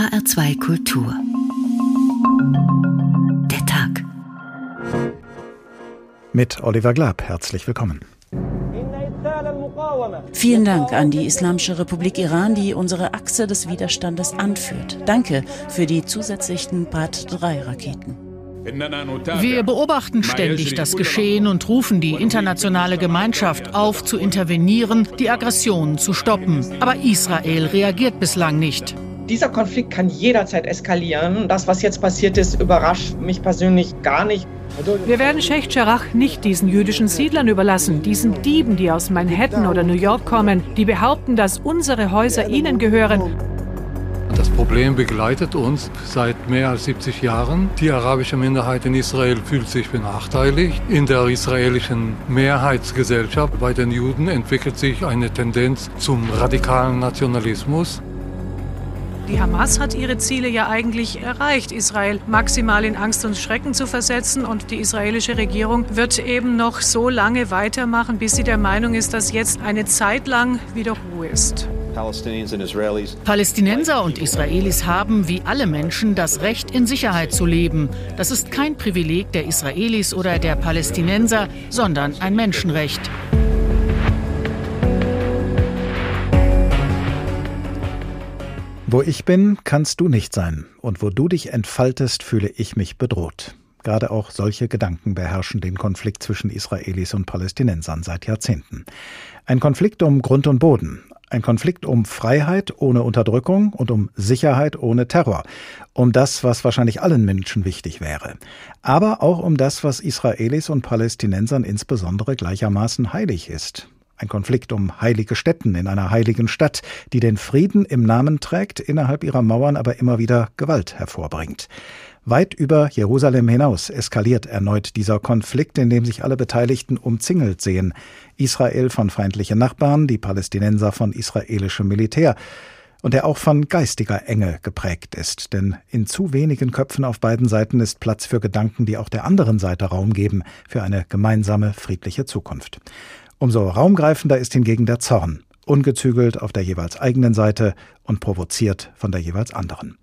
HR2 Kultur. Der Tag. Mit Oliver Glab, herzlich willkommen. Vielen Dank an die Islamische Republik Iran, die unsere Achse des Widerstandes anführt. Danke für die zusätzlichen Brat-3-Raketen. Wir beobachten ständig das Geschehen und rufen die internationale Gemeinschaft auf, zu intervenieren, die Aggressionen zu stoppen. Aber Israel reagiert bislang nicht. Dieser Konflikt kann jederzeit eskalieren. Das, was jetzt passiert ist, überrascht mich persönlich gar nicht. Wir werden Sheikh Jarrah nicht diesen jüdischen Siedlern überlassen, diesen Dieben, die aus Manhattan oder New York kommen, die behaupten, dass unsere Häuser ihnen gehören. Das Problem begleitet uns seit mehr als 70 Jahren. Die arabische Minderheit in Israel fühlt sich benachteiligt. In der israelischen Mehrheitsgesellschaft bei den Juden entwickelt sich eine Tendenz zum radikalen Nationalismus. Die Hamas hat ihre Ziele ja eigentlich erreicht, Israel maximal in Angst und Schrecken zu versetzen. Und die israelische Regierung wird eben noch so lange weitermachen, bis sie der Meinung ist, dass jetzt eine Zeit lang wieder Ruhe ist. Palästinenser und Israelis haben, wie alle Menschen, das Recht, in Sicherheit zu leben. Das ist kein Privileg der Israelis oder der Palästinenser, sondern ein Menschenrecht. Wo ich bin, kannst du nicht sein. Und wo du dich entfaltest, fühle ich mich bedroht. Gerade auch solche Gedanken beherrschen den Konflikt zwischen Israelis und Palästinensern seit Jahrzehnten. Ein Konflikt um Grund und Boden. Ein Konflikt um Freiheit ohne Unterdrückung und um Sicherheit ohne Terror. Um das, was wahrscheinlich allen Menschen wichtig wäre. Aber auch um das, was Israelis und Palästinensern insbesondere gleichermaßen heilig ist. Ein Konflikt um heilige Stätten in einer heiligen Stadt, die den Frieden im Namen trägt, innerhalb ihrer Mauern aber immer wieder Gewalt hervorbringt. Weit über Jerusalem hinaus eskaliert erneut dieser Konflikt, in dem sich alle Beteiligten umzingelt sehen. Israel von feindlichen Nachbarn, die Palästinenser von israelischem Militär und der auch von geistiger Enge geprägt ist. Denn in zu wenigen Köpfen auf beiden Seiten ist Platz für Gedanken, die auch der anderen Seite Raum geben, für eine gemeinsame friedliche Zukunft. Umso raumgreifender ist hingegen der Zorn, ungezügelt auf der jeweils eigenen Seite und provoziert von der jeweils anderen.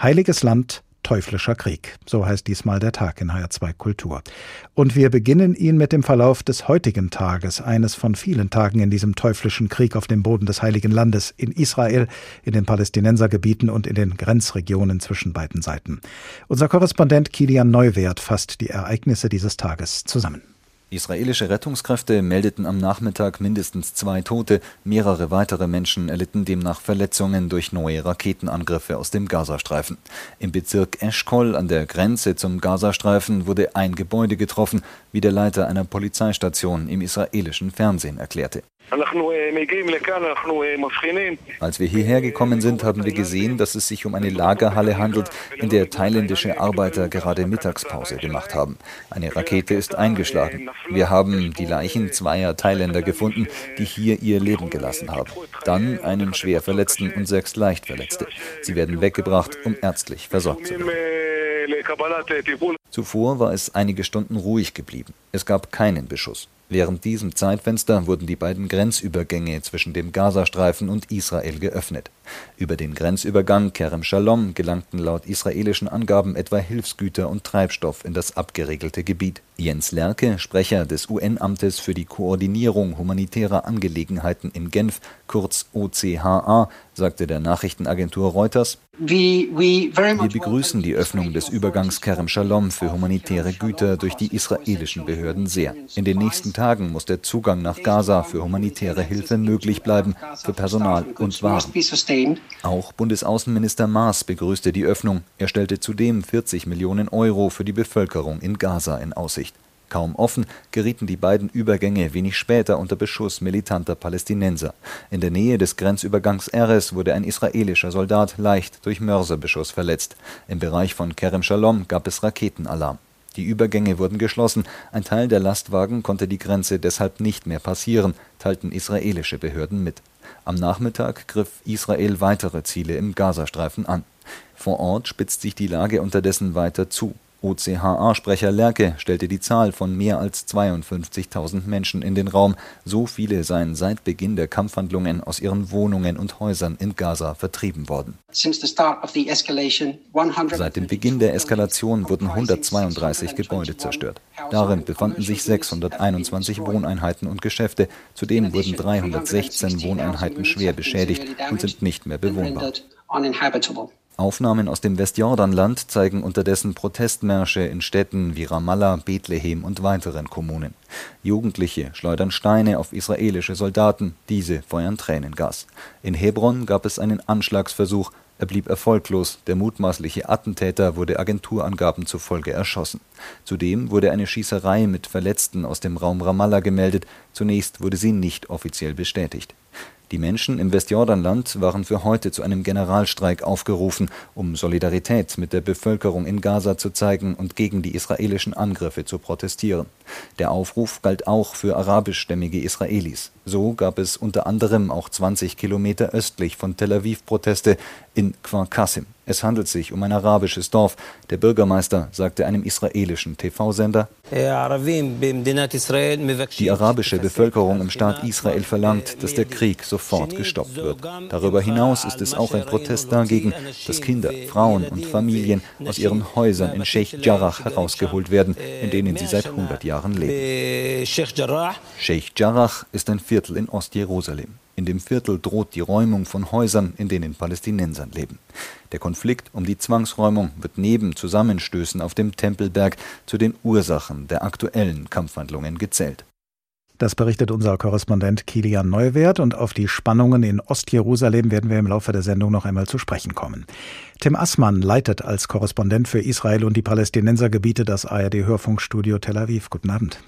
Heiliges Land, teuflischer Krieg, so heißt diesmal der Tag in HR2 Kultur. Und wir beginnen ihn mit dem Verlauf des heutigen Tages, eines von vielen Tagen in diesem teuflischen Krieg auf dem Boden des Heiligen Landes, in Israel, in den Palästinensergebieten und in den Grenzregionen zwischen beiden Seiten. Unser Korrespondent Kilian Neuwert fasst die Ereignisse dieses Tages zusammen. Israelische Rettungskräfte meldeten am Nachmittag mindestens zwei Tote, mehrere weitere Menschen erlitten demnach Verletzungen durch neue Raketenangriffe aus dem Gazastreifen. Im Bezirk Eschkol an der Grenze zum Gazastreifen wurde ein Gebäude getroffen, wie der Leiter einer Polizeistation im israelischen Fernsehen erklärte. Als wir hierher gekommen sind, haben wir gesehen, dass es sich um eine Lagerhalle handelt, in der thailändische Arbeiter gerade Mittagspause gemacht haben. Eine Rakete ist eingeschlagen. Wir haben die Leichen zweier Thailänder gefunden, die hier ihr Leben gelassen haben. Dann einen schwer Verletzten und sechs Leichtverletzte. Sie werden weggebracht, um ärztlich versorgt zu werden. Zuvor war es einige Stunden ruhig geblieben. Es gab keinen Beschuss. Während diesem Zeitfenster wurden die beiden Grenzübergänge zwischen dem Gazastreifen und Israel geöffnet. Über den Grenzübergang Kerem Shalom gelangten laut israelischen Angaben etwa Hilfsgüter und Treibstoff in das abgeregelte Gebiet. Jens Lerke, Sprecher des UN-Amtes für die Koordinierung humanitärer Angelegenheiten in Genf, kurz OCHA, sagte der Nachrichtenagentur Reuters, wir begrüßen die Öffnung des Übergangs Kerem Shalom für humanitäre Güter durch die israelischen Behörden sehr. In den nächsten Tagen muss der Zugang nach Gaza für humanitäre Hilfe möglich bleiben, für Personal und Waren. Auch Bundesaußenminister Maas begrüßte die Öffnung. Er stellte zudem 40 Millionen Euro für die Bevölkerung in Gaza in Aussicht. Kaum offen gerieten die beiden Übergänge wenig später unter Beschuss militanter Palästinenser. In der Nähe des Grenzübergangs Erez wurde ein israelischer Soldat leicht durch Mörserbeschuss verletzt. Im Bereich von Kerem Shalom gab es Raketenalarm. Die Übergänge wurden geschlossen, ein Teil der Lastwagen konnte die Grenze deshalb nicht mehr passieren, teilten israelische Behörden mit. Am Nachmittag griff Israel weitere Ziele im Gazastreifen an. Vor Ort spitzt sich die Lage unterdessen weiter zu. OCHA-Sprecher Lerke stellte die Zahl von mehr als 52.000 Menschen in den Raum. So viele seien seit Beginn der Kampfhandlungen aus ihren Wohnungen und Häusern in Gaza vertrieben worden. Seit dem Beginn der Eskalation wurden 132 Gebäude zerstört. Darin befanden sich 621 Wohneinheiten und Geschäfte. Zudem wurden 316 Wohneinheiten schwer beschädigt und sind nicht mehr bewohnbar. Aufnahmen aus dem Westjordanland zeigen unterdessen Protestmärsche in Städten wie Ramallah, Bethlehem und weiteren Kommunen. Jugendliche schleudern Steine auf israelische Soldaten, diese feuern Tränengas. In Hebron gab es einen Anschlagsversuch, er blieb erfolglos, der mutmaßliche Attentäter wurde Agenturangaben zufolge erschossen. Zudem wurde eine Schießerei mit Verletzten aus dem Raum Ramallah gemeldet, zunächst wurde sie nicht offiziell bestätigt. Die Menschen im Westjordanland waren für heute zu einem Generalstreik aufgerufen, um Solidarität mit der Bevölkerung in Gaza zu zeigen und gegen die israelischen Angriffe zu protestieren. Der Aufruf galt auch für arabischstämmige Israelis. So gab es unter anderem auch 20 Kilometer östlich von Tel Aviv Proteste in Kfar Qasim. Es handelt sich um ein arabisches Dorf. Der Bürgermeister sagte einem israelischen TV-Sender, die arabische Bevölkerung im Staat Israel verlangt, dass der Krieg sofort gestoppt wird. Darüber hinaus ist es auch ein Protest dagegen, dass Kinder, Frauen und Familien aus ihren Häusern in Sheikh Jarrah herausgeholt werden, in denen sie seit 100 Jahren leben. Sheikh Jarrah ist ein Viertel in Ostjerusalem. In dem Viertel droht die Räumung von Häusern, in denen Palästinensern leben. Der Konflikt um die Zwangsräumung wird neben Zusammenstößen auf dem Tempelberg zu den Ursachen der aktuellen Kampfhandlungen gezählt. Das berichtet unser Korrespondent Kilian Neuwert und auf die Spannungen in Ostjerusalem werden wir im Laufe der Sendung noch einmal zu sprechen kommen. Tim Assmann leitet als Korrespondent für Israel und die Palästinensergebiete das ARD Hörfunkstudio Tel Aviv. Guten Abend.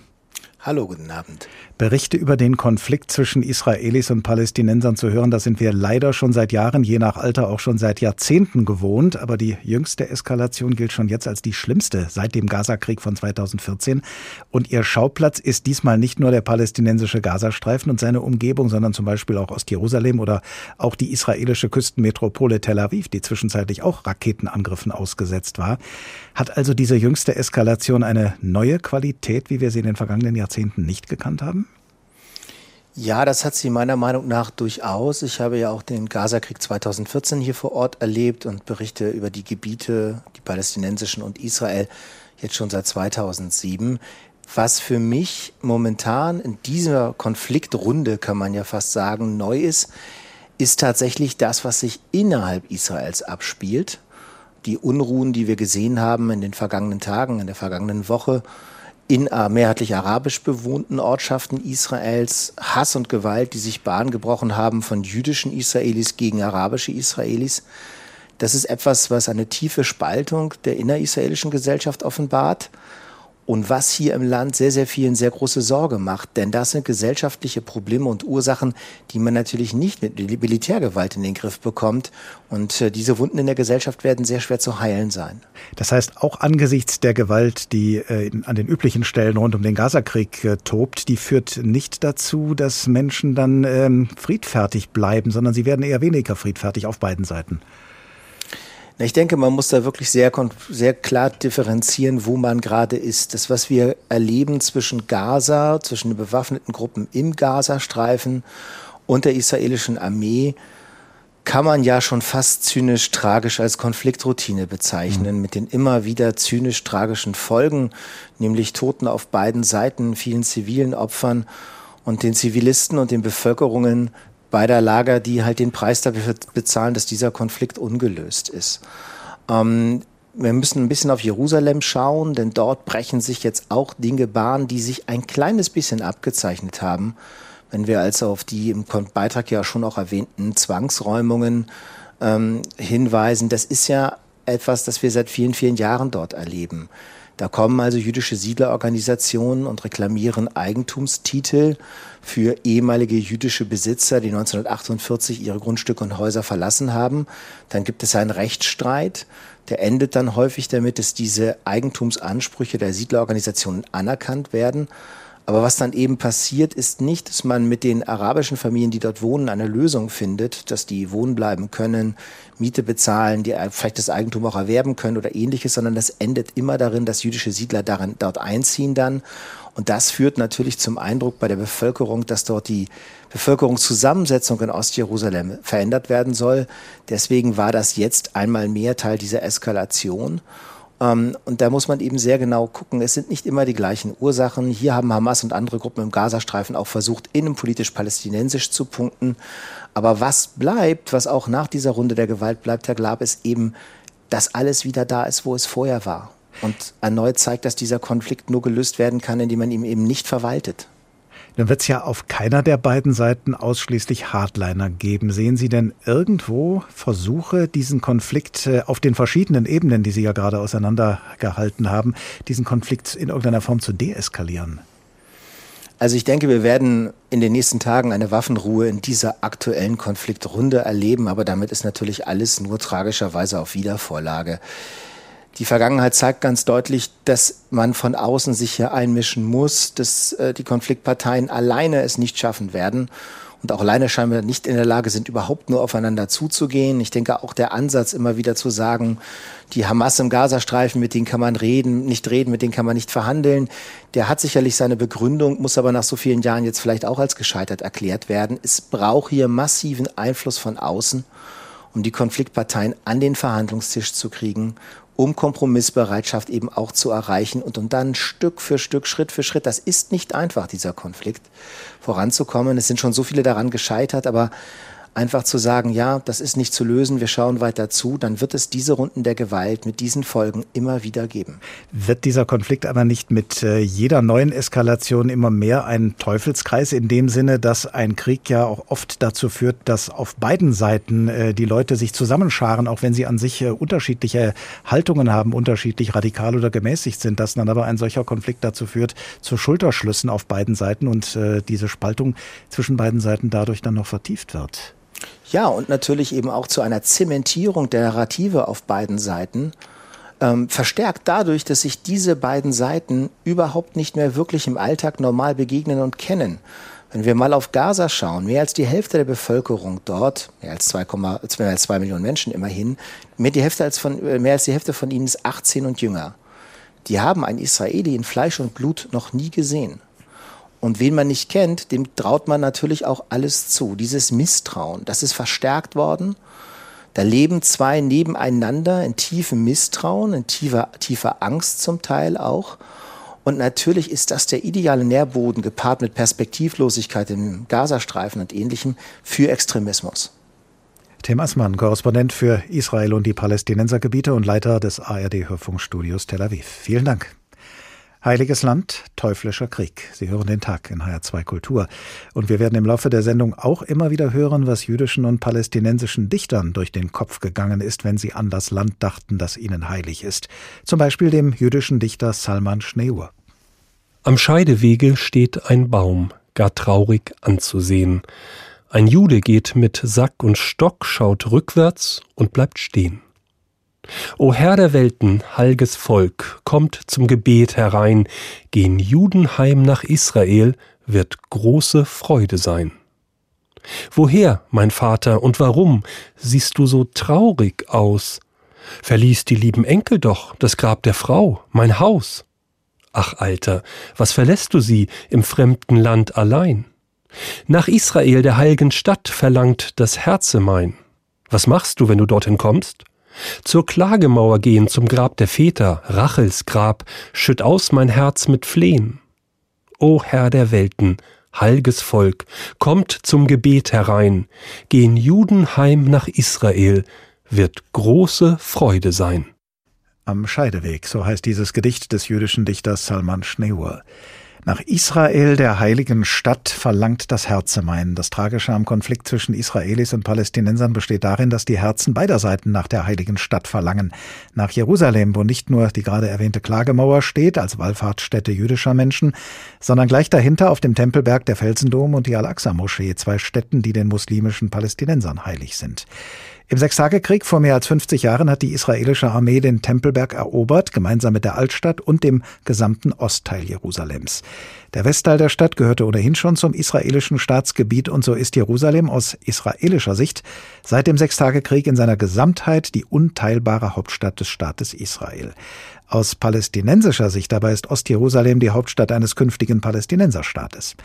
Hallo, guten Abend. Berichte über den Konflikt zwischen Israelis und Palästinensern zu hören, das sind wir leider schon seit Jahren, je nach Alter auch schon seit Jahrzehnten gewohnt. Aber die jüngste Eskalation gilt schon jetzt als die schlimmste seit dem Gazakrieg von 2014. Und ihr Schauplatz ist diesmal nicht nur der palästinensische Gazastreifen und seine Umgebung, sondern zum Beispiel auch Ostjerusalem oder auch die israelische Küstenmetropole Tel Aviv, die zwischenzeitlich auch Raketenangriffen ausgesetzt war. Hat also diese jüngste Eskalation eine neue Qualität, wie wir sie in den vergangenen Jahrzehnten nicht gekannt haben? Ja, das hat sie meiner Meinung nach durchaus. Ich habe ja auch den Gazakrieg 2014 hier vor Ort erlebt und berichte über die Gebiete, die palästinensischen und Israel, jetzt schon seit 2007. Was für mich momentan in dieser Konfliktrunde, kann man ja fast sagen, neu ist, ist tatsächlich das, was sich innerhalb Israels abspielt. Die Unruhen, die wir gesehen haben in den vergangenen Tagen, in der vergangenen Woche, in äh, mehrheitlich arabisch bewohnten Ortschaften Israels Hass und Gewalt, die sich Bahn gebrochen haben von jüdischen Israelis gegen arabische Israelis. Das ist etwas, was eine tiefe Spaltung der innerisraelischen Gesellschaft offenbart und was hier im Land sehr, sehr vielen sehr große Sorge macht. Denn das sind gesellschaftliche Probleme und Ursachen, die man natürlich nicht mit Militärgewalt in den Griff bekommt. Und äh, diese Wunden in der Gesellschaft werden sehr schwer zu heilen sein. Das heißt, auch angesichts der Gewalt, die äh, an den üblichen Stellen rund um den Gazakrieg äh, tobt, die führt nicht dazu, dass Menschen dann ähm, friedfertig bleiben, sondern sie werden eher weniger friedfertig auf beiden Seiten. Ich denke, man muss da wirklich sehr, sehr klar differenzieren, wo man gerade ist. Das, was wir erleben zwischen Gaza, zwischen den bewaffneten Gruppen im Gazastreifen und der israelischen Armee, kann man ja schon fast zynisch tragisch als Konfliktroutine bezeichnen, mhm. mit den immer wieder zynisch tragischen Folgen, nämlich Toten auf beiden Seiten, vielen zivilen Opfern und den Zivilisten und den Bevölkerungen beider Lager, die halt den Preis dafür bezahlen, dass dieser Konflikt ungelöst ist. Ähm, wir müssen ein bisschen auf Jerusalem schauen, denn dort brechen sich jetzt auch Dinge Bahn, die sich ein kleines bisschen abgezeichnet haben. Wenn wir also auf die im Beitrag ja schon auch erwähnten Zwangsräumungen ähm, hinweisen, das ist ja etwas, das wir seit vielen, vielen Jahren dort erleben. Da kommen also jüdische Siedlerorganisationen und reklamieren Eigentumstitel für ehemalige jüdische Besitzer, die 1948 ihre Grundstücke und Häuser verlassen haben. Dann gibt es einen Rechtsstreit. Der endet dann häufig damit, dass diese Eigentumsansprüche der Siedlerorganisationen anerkannt werden. Aber was dann eben passiert, ist nicht, dass man mit den arabischen Familien, die dort wohnen, eine Lösung findet, dass die wohnen bleiben können, Miete bezahlen, die vielleicht das Eigentum auch erwerben können oder ähnliches, sondern das endet immer darin, dass jüdische Siedler darin, dort einziehen dann. Und das führt natürlich zum Eindruck bei der Bevölkerung, dass dort die Bevölkerungszusammensetzung in Ostjerusalem verändert werden soll. Deswegen war das jetzt einmal mehr Teil dieser Eskalation. Ähm, und da muss man eben sehr genau gucken. Es sind nicht immer die gleichen Ursachen. Hier haben Hamas und andere Gruppen im Gazastreifen auch versucht, innenpolitisch-palästinensisch zu punkten. Aber was bleibt, was auch nach dieser Runde der Gewalt bleibt, Herr Glab, ist eben, dass alles wieder da ist, wo es vorher war. Und erneut zeigt, dass dieser Konflikt nur gelöst werden kann, indem man ihn eben nicht verwaltet dann wird es ja auf keiner der beiden Seiten ausschließlich Hardliner geben. Sehen Sie denn irgendwo Versuche, diesen Konflikt äh, auf den verschiedenen Ebenen, die Sie ja gerade auseinandergehalten haben, diesen Konflikt in irgendeiner Form zu deeskalieren? Also ich denke, wir werden in den nächsten Tagen eine Waffenruhe in dieser aktuellen Konfliktrunde erleben, aber damit ist natürlich alles nur tragischerweise auf Wiedervorlage. Die Vergangenheit zeigt ganz deutlich, dass man von außen sich hier einmischen muss, dass äh, die Konfliktparteien alleine es nicht schaffen werden und auch alleine scheinbar nicht in der Lage sind, überhaupt nur aufeinander zuzugehen. Ich denke auch der Ansatz immer wieder zu sagen, die Hamas im Gazastreifen, mit denen kann man reden, nicht reden, mit denen kann man nicht verhandeln, der hat sicherlich seine Begründung, muss aber nach so vielen Jahren jetzt vielleicht auch als gescheitert erklärt werden. Es braucht hier massiven Einfluss von außen um die Konfliktparteien an den Verhandlungstisch zu kriegen um Kompromissbereitschaft eben auch zu erreichen und um dann Stück für Stück, Schritt für Schritt, das ist nicht einfach, dieser Konflikt, voranzukommen. Es sind schon so viele daran gescheitert, aber einfach zu sagen, ja, das ist nicht zu lösen, wir schauen weiter zu, dann wird es diese Runden der Gewalt mit diesen Folgen immer wieder geben. Wird dieser Konflikt aber nicht mit äh, jeder neuen Eskalation immer mehr ein Teufelskreis in dem Sinne, dass ein Krieg ja auch oft dazu führt, dass auf beiden Seiten äh, die Leute sich zusammenscharen, auch wenn sie an sich äh, unterschiedliche Haltungen haben, unterschiedlich radikal oder gemäßigt sind, dass dann aber ein solcher Konflikt dazu führt, zu Schulterschlüssen auf beiden Seiten und diese Spaltung zwischen beiden Seiten dadurch dann noch vertieft wird? Ja, und natürlich eben auch zu einer Zementierung der Narrative auf beiden Seiten. Ähm, verstärkt dadurch, dass sich diese beiden Seiten überhaupt nicht mehr wirklich im Alltag normal begegnen und kennen. Wenn wir mal auf Gaza schauen, mehr als die Hälfte der Bevölkerung dort, mehr als 2, mehr als 2 Millionen Menschen immerhin, mehr, die Hälfte als von, äh, mehr als die Hälfte von ihnen ist 18 und jünger. Die haben einen Israeli in Fleisch und Blut noch nie gesehen. Und wen man nicht kennt, dem traut man natürlich auch alles zu. Dieses Misstrauen, das ist verstärkt worden. Da leben zwei nebeneinander in tiefem Misstrauen, in tiefer, tiefer Angst zum Teil auch. Und natürlich ist das der ideale Nährboden, gepaart mit Perspektivlosigkeit im Gazastreifen und ähnlichem, für Extremismus. Tim Assmann, Korrespondent für Israel und die Palästinensergebiete und Leiter des ARD-Hörfunkstudios Tel Aviv. Vielen Dank. Heiliges Land, teuflischer Krieg. Sie hören den Tag in HR2 Kultur. Und wir werden im Laufe der Sendung auch immer wieder hören, was jüdischen und palästinensischen Dichtern durch den Kopf gegangen ist, wenn sie an das Land dachten, das ihnen heilig ist. Zum Beispiel dem jüdischen Dichter Salman Schneur. Am Scheidewege steht ein Baum, gar traurig anzusehen. Ein Jude geht mit Sack und Stock, schaut rückwärts und bleibt stehen. O Herr der Welten, heilges Volk, kommt zum Gebet herein, gehen Juden heim nach Israel, wird große Freude sein. Woher, mein Vater, und warum siehst du so traurig aus? Verließ die lieben Enkel doch das Grab der Frau, mein Haus. Ach, Alter, was verlässt du sie im fremden Land allein? Nach Israel, der heiligen Stadt, verlangt das Herze mein. Was machst du, wenn du dorthin kommst? Zur Klagemauer gehen zum Grab der Väter, Rachels Grab, schütt aus mein Herz mit Flehen. O Herr der Welten, heilges Volk, kommt zum Gebet herein, gehen Juden heim nach Israel, wird große Freude sein. Am Scheideweg, so heißt dieses Gedicht des jüdischen Dichters Salman Schneur. Nach Israel, der heiligen Stadt, verlangt das Herze mein. Das Tragische am Konflikt zwischen Israelis und Palästinensern besteht darin, dass die Herzen beider Seiten nach der heiligen Stadt verlangen. Nach Jerusalem, wo nicht nur die gerade erwähnte Klagemauer steht, als Wallfahrtsstätte jüdischer Menschen, sondern gleich dahinter auf dem Tempelberg der Felsendom und die Al-Aqsa-Moschee, zwei Städten, die den muslimischen Palästinensern heilig sind. Im Sechstagekrieg vor mehr als 50 Jahren hat die israelische Armee den Tempelberg erobert, gemeinsam mit der Altstadt und dem gesamten Ostteil Jerusalems. Der Westteil der Stadt gehörte ohnehin schon zum israelischen Staatsgebiet und so ist Jerusalem aus israelischer Sicht seit dem Sechstagekrieg in seiner Gesamtheit die unteilbare Hauptstadt des Staates Israel. Aus palästinensischer Sicht dabei ist Ostjerusalem die Hauptstadt eines künftigen Palästinenserstaates.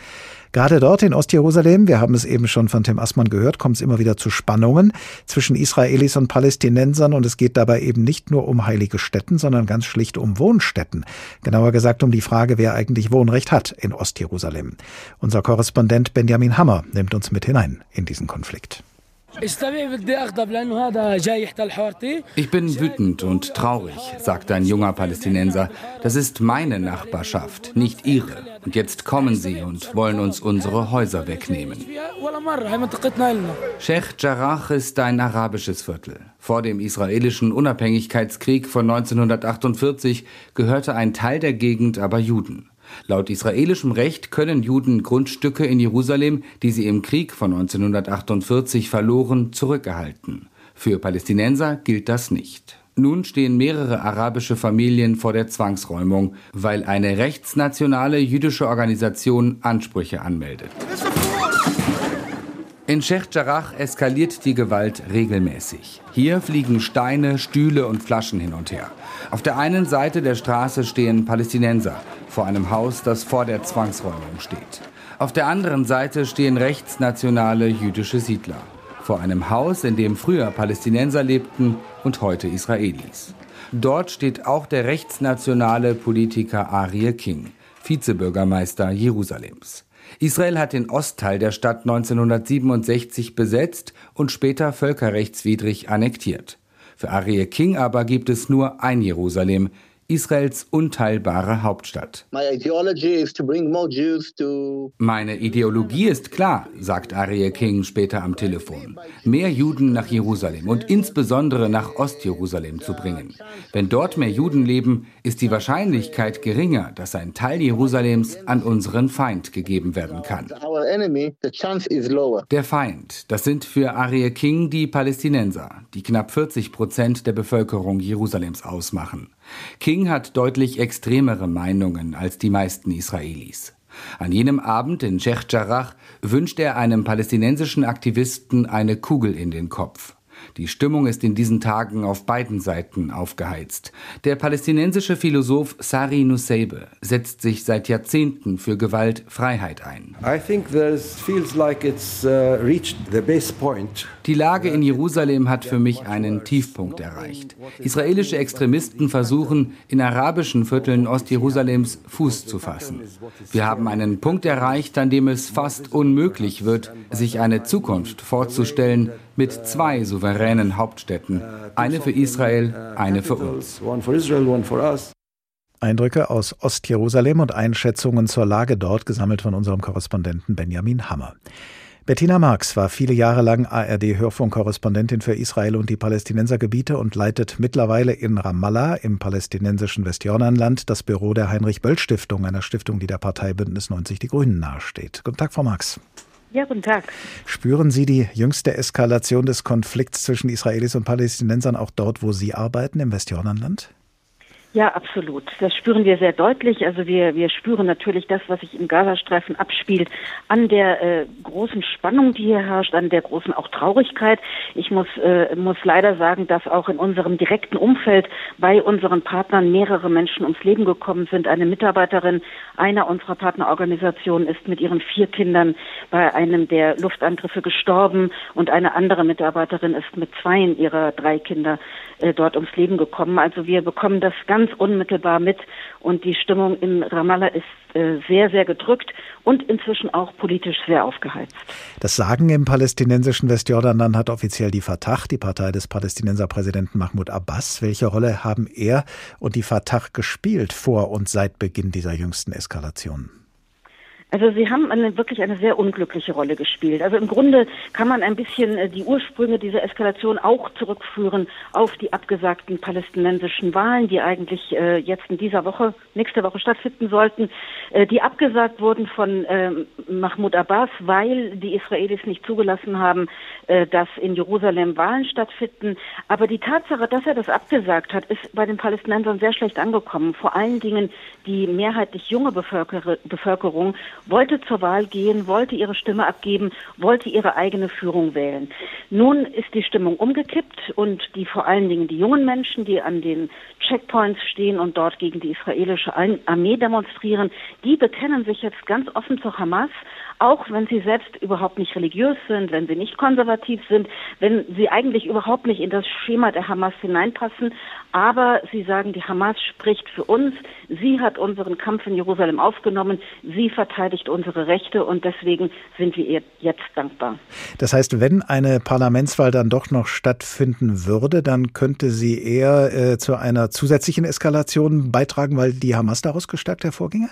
Gerade dort in Ostjerusalem, wir haben es eben schon von Tim Assmann gehört, kommt es immer wieder zu Spannungen zwischen Israelis und Palästinensern und es geht dabei eben nicht nur um heilige Städten, sondern ganz schlicht um Wohnstätten. Genauer gesagt um die Frage, wer eigentlich Wohnrecht hat in Ostjerusalem. Unser Korrespondent Benjamin Hammer nimmt uns mit hinein in diesen Konflikt. Ich bin wütend und traurig, sagt ein junger Palästinenser. Das ist meine Nachbarschaft, nicht ihre. Und jetzt kommen sie und wollen uns unsere Häuser wegnehmen. Sheikh Jarrah ist ein arabisches Viertel. Vor dem israelischen Unabhängigkeitskrieg von 1948 gehörte ein Teil der Gegend aber Juden. Laut israelischem Recht können Juden Grundstücke in Jerusalem, die sie im Krieg von 1948 verloren, zurückerhalten. Für Palästinenser gilt das nicht. Nun stehen mehrere arabische Familien vor der Zwangsräumung, weil eine rechtsnationale jüdische Organisation Ansprüche anmeldet. In Sheikh Jarrah eskaliert die Gewalt regelmäßig. Hier fliegen Steine, Stühle und Flaschen hin und her. Auf der einen Seite der Straße stehen Palästinenser vor einem Haus, das vor der Zwangsräumung steht. Auf der anderen Seite stehen rechtsnationale jüdische Siedler vor einem Haus, in dem früher Palästinenser lebten und heute Israelis. Dort steht auch der rechtsnationale Politiker Arie King, Vizebürgermeister Jerusalems. Israel hat den Ostteil der Stadt 1967 besetzt und später völkerrechtswidrig annektiert. Für Arie King aber gibt es nur ein Jerusalem, Israels unteilbare Hauptstadt. Meine Ideologie ist klar, sagt Aryeh King später am Telefon. Mehr Juden nach Jerusalem und insbesondere nach Ostjerusalem zu bringen. Wenn dort mehr Juden leben, ist die Wahrscheinlichkeit geringer, dass ein Teil Jerusalems an unseren Feind gegeben werden kann. Der Feind, das sind für Aryeh King die Palästinenser, die knapp 40 Prozent der Bevölkerung Jerusalems ausmachen. King hat deutlich extremere Meinungen als die meisten Israelis. An jenem Abend in Sheikh Jarrah wünscht er einem palästinensischen Aktivisten eine Kugel in den Kopf. Die Stimmung ist in diesen Tagen auf beiden Seiten aufgeheizt. Der palästinensische Philosoph Sari Nusseibeh setzt sich seit Jahrzehnten für Gewaltfreiheit ein. Like uh, Die Lage in Jerusalem hat für mich einen Tiefpunkt erreicht. Israelische Extremisten versuchen, in arabischen Vierteln Ostjerusalems Fuß zu fassen. Wir haben einen Punkt erreicht, an dem es fast unmöglich wird, sich eine Zukunft vorzustellen, mit zwei souveränen Hauptstädten, eine für Israel, eine für uns. Eindrücke aus Ostjerusalem und Einschätzungen zur Lage dort, gesammelt von unserem Korrespondenten Benjamin Hammer. Bettina Marx war viele Jahre lang ARD-Hörfunkkorrespondentin für Israel und die Palästinensergebiete und leitet mittlerweile in Ramallah im palästinensischen Westjordanland das Büro der Heinrich-Böll-Stiftung, einer Stiftung, die der Partei Bündnis 90 Die Grünen nahesteht. Guten Tag, Frau Marx. Ja, guten Tag. Spüren Sie die jüngste Eskalation des Konflikts zwischen Israelis und Palästinensern auch dort, wo Sie arbeiten, im Westjordanland? Ja, absolut. Das spüren wir sehr deutlich. Also wir, wir spüren natürlich das, was sich im Gazastreifen abspielt, an der äh, großen Spannung, die hier herrscht, an der großen auch Traurigkeit. Ich muss, äh, muss leider sagen, dass auch in unserem direkten Umfeld bei unseren Partnern mehrere Menschen ums Leben gekommen sind. Eine Mitarbeiterin einer unserer Partnerorganisationen ist mit ihren vier Kindern bei einem der Luftangriffe gestorben und eine andere Mitarbeiterin ist mit zweien ihrer drei Kinder äh, dort ums Leben gekommen. Also wir bekommen das ganz unmittelbar mit und die Stimmung in Ramallah ist äh, sehr, sehr gedrückt und inzwischen auch politisch sehr aufgeheizt. Das Sagen im palästinensischen Westjordanland hat offiziell die Fatah, die Partei des Palästinenserpräsidenten Mahmoud Abbas. Welche Rolle haben er und die Fatah gespielt vor und seit Beginn dieser jüngsten Eskalation? Also sie haben eine, wirklich eine sehr unglückliche Rolle gespielt. Also im Grunde kann man ein bisschen äh, die Ursprünge dieser Eskalation auch zurückführen auf die abgesagten palästinensischen Wahlen, die eigentlich äh, jetzt in dieser Woche, nächste Woche stattfinden sollten, äh, die abgesagt wurden von äh, Mahmoud Abbas, weil die Israelis nicht zugelassen haben, dass in Jerusalem Wahlen stattfinden. Aber die Tatsache, dass er das abgesagt hat, ist bei den Palästinensern sehr schlecht angekommen. Vor allen Dingen die mehrheitlich junge Bevölkerung wollte zur Wahl gehen, wollte ihre Stimme abgeben, wollte ihre eigene Führung wählen. Nun ist die Stimmung umgekippt und die vor allen Dingen die jungen Menschen, die an den Checkpoints stehen und dort gegen die israelische Armee demonstrieren, die bekennen sich jetzt ganz offen zur Hamas auch wenn sie selbst überhaupt nicht religiös sind, wenn sie nicht konservativ sind, wenn sie eigentlich überhaupt nicht in das Schema der Hamas hineinpassen. Aber sie sagen, die Hamas spricht für uns. Sie hat unseren Kampf in Jerusalem aufgenommen. Sie verteidigt unsere Rechte und deswegen sind wir ihr jetzt dankbar. Das heißt, wenn eine Parlamentswahl dann doch noch stattfinden würde, dann könnte sie eher äh, zu einer zusätzlichen Eskalation beitragen, weil die Hamas daraus gestärkt hervorginge?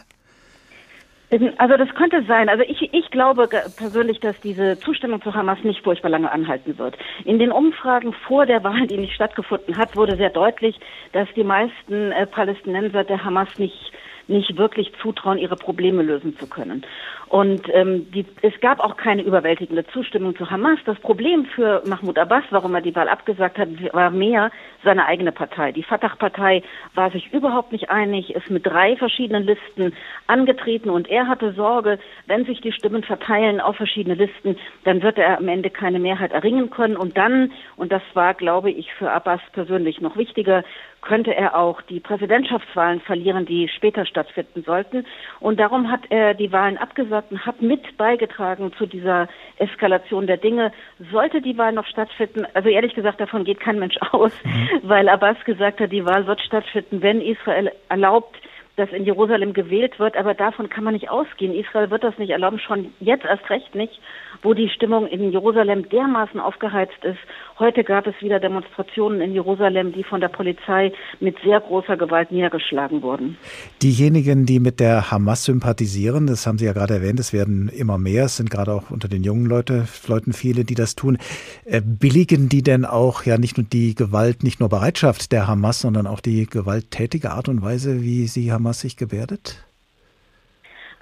Also das könnte sein. Also ich, ich glaube persönlich, dass diese Zustimmung zu Hamas nicht furchtbar lange anhalten wird. In den Umfragen vor der Wahl, die nicht stattgefunden hat, wurde sehr deutlich, dass die meisten äh, Palästinenser der Hamas nicht nicht wirklich zutrauen, ihre Probleme lösen zu können. Und ähm, die, es gab auch keine überwältigende Zustimmung zu Hamas. Das Problem für Mahmoud Abbas, warum er die Wahl abgesagt hat, war mehr seine eigene Partei. Die Fatah-Partei war sich überhaupt nicht einig, ist mit drei verschiedenen Listen angetreten und er hatte Sorge, wenn sich die Stimmen verteilen auf verschiedene Listen, dann wird er am Ende keine Mehrheit erringen können. Und dann, und das war, glaube ich, für Abbas persönlich noch wichtiger, könnte er auch die Präsidentschaftswahlen verlieren, die später stattfinden sollten. Und darum hat er die Wahlen abgesagt und hat mit beigetragen zu dieser Eskalation der Dinge. Sollte die Wahl noch stattfinden, also ehrlich gesagt, davon geht kein Mensch aus, mhm. weil Abbas gesagt hat, die Wahl wird stattfinden, wenn Israel erlaubt, dass in Jerusalem gewählt wird, aber davon kann man nicht ausgehen. Israel wird das nicht erlauben, schon jetzt erst recht nicht, wo die Stimmung in Jerusalem dermaßen aufgeheizt ist. Heute gab es wieder Demonstrationen in Jerusalem, die von der Polizei mit sehr großer Gewalt niedergeschlagen wurden. Diejenigen, die mit der Hamas sympathisieren, das haben Sie ja gerade erwähnt, es werden immer mehr, es sind gerade auch unter den jungen Leute, Leuten viele, die das tun. Äh, billigen die denn auch ja nicht nur die Gewalt, nicht nur Bereitschaft der Hamas, sondern auch die gewalttätige Art und Weise, wie sie Hamas Hamas sich gebärdet?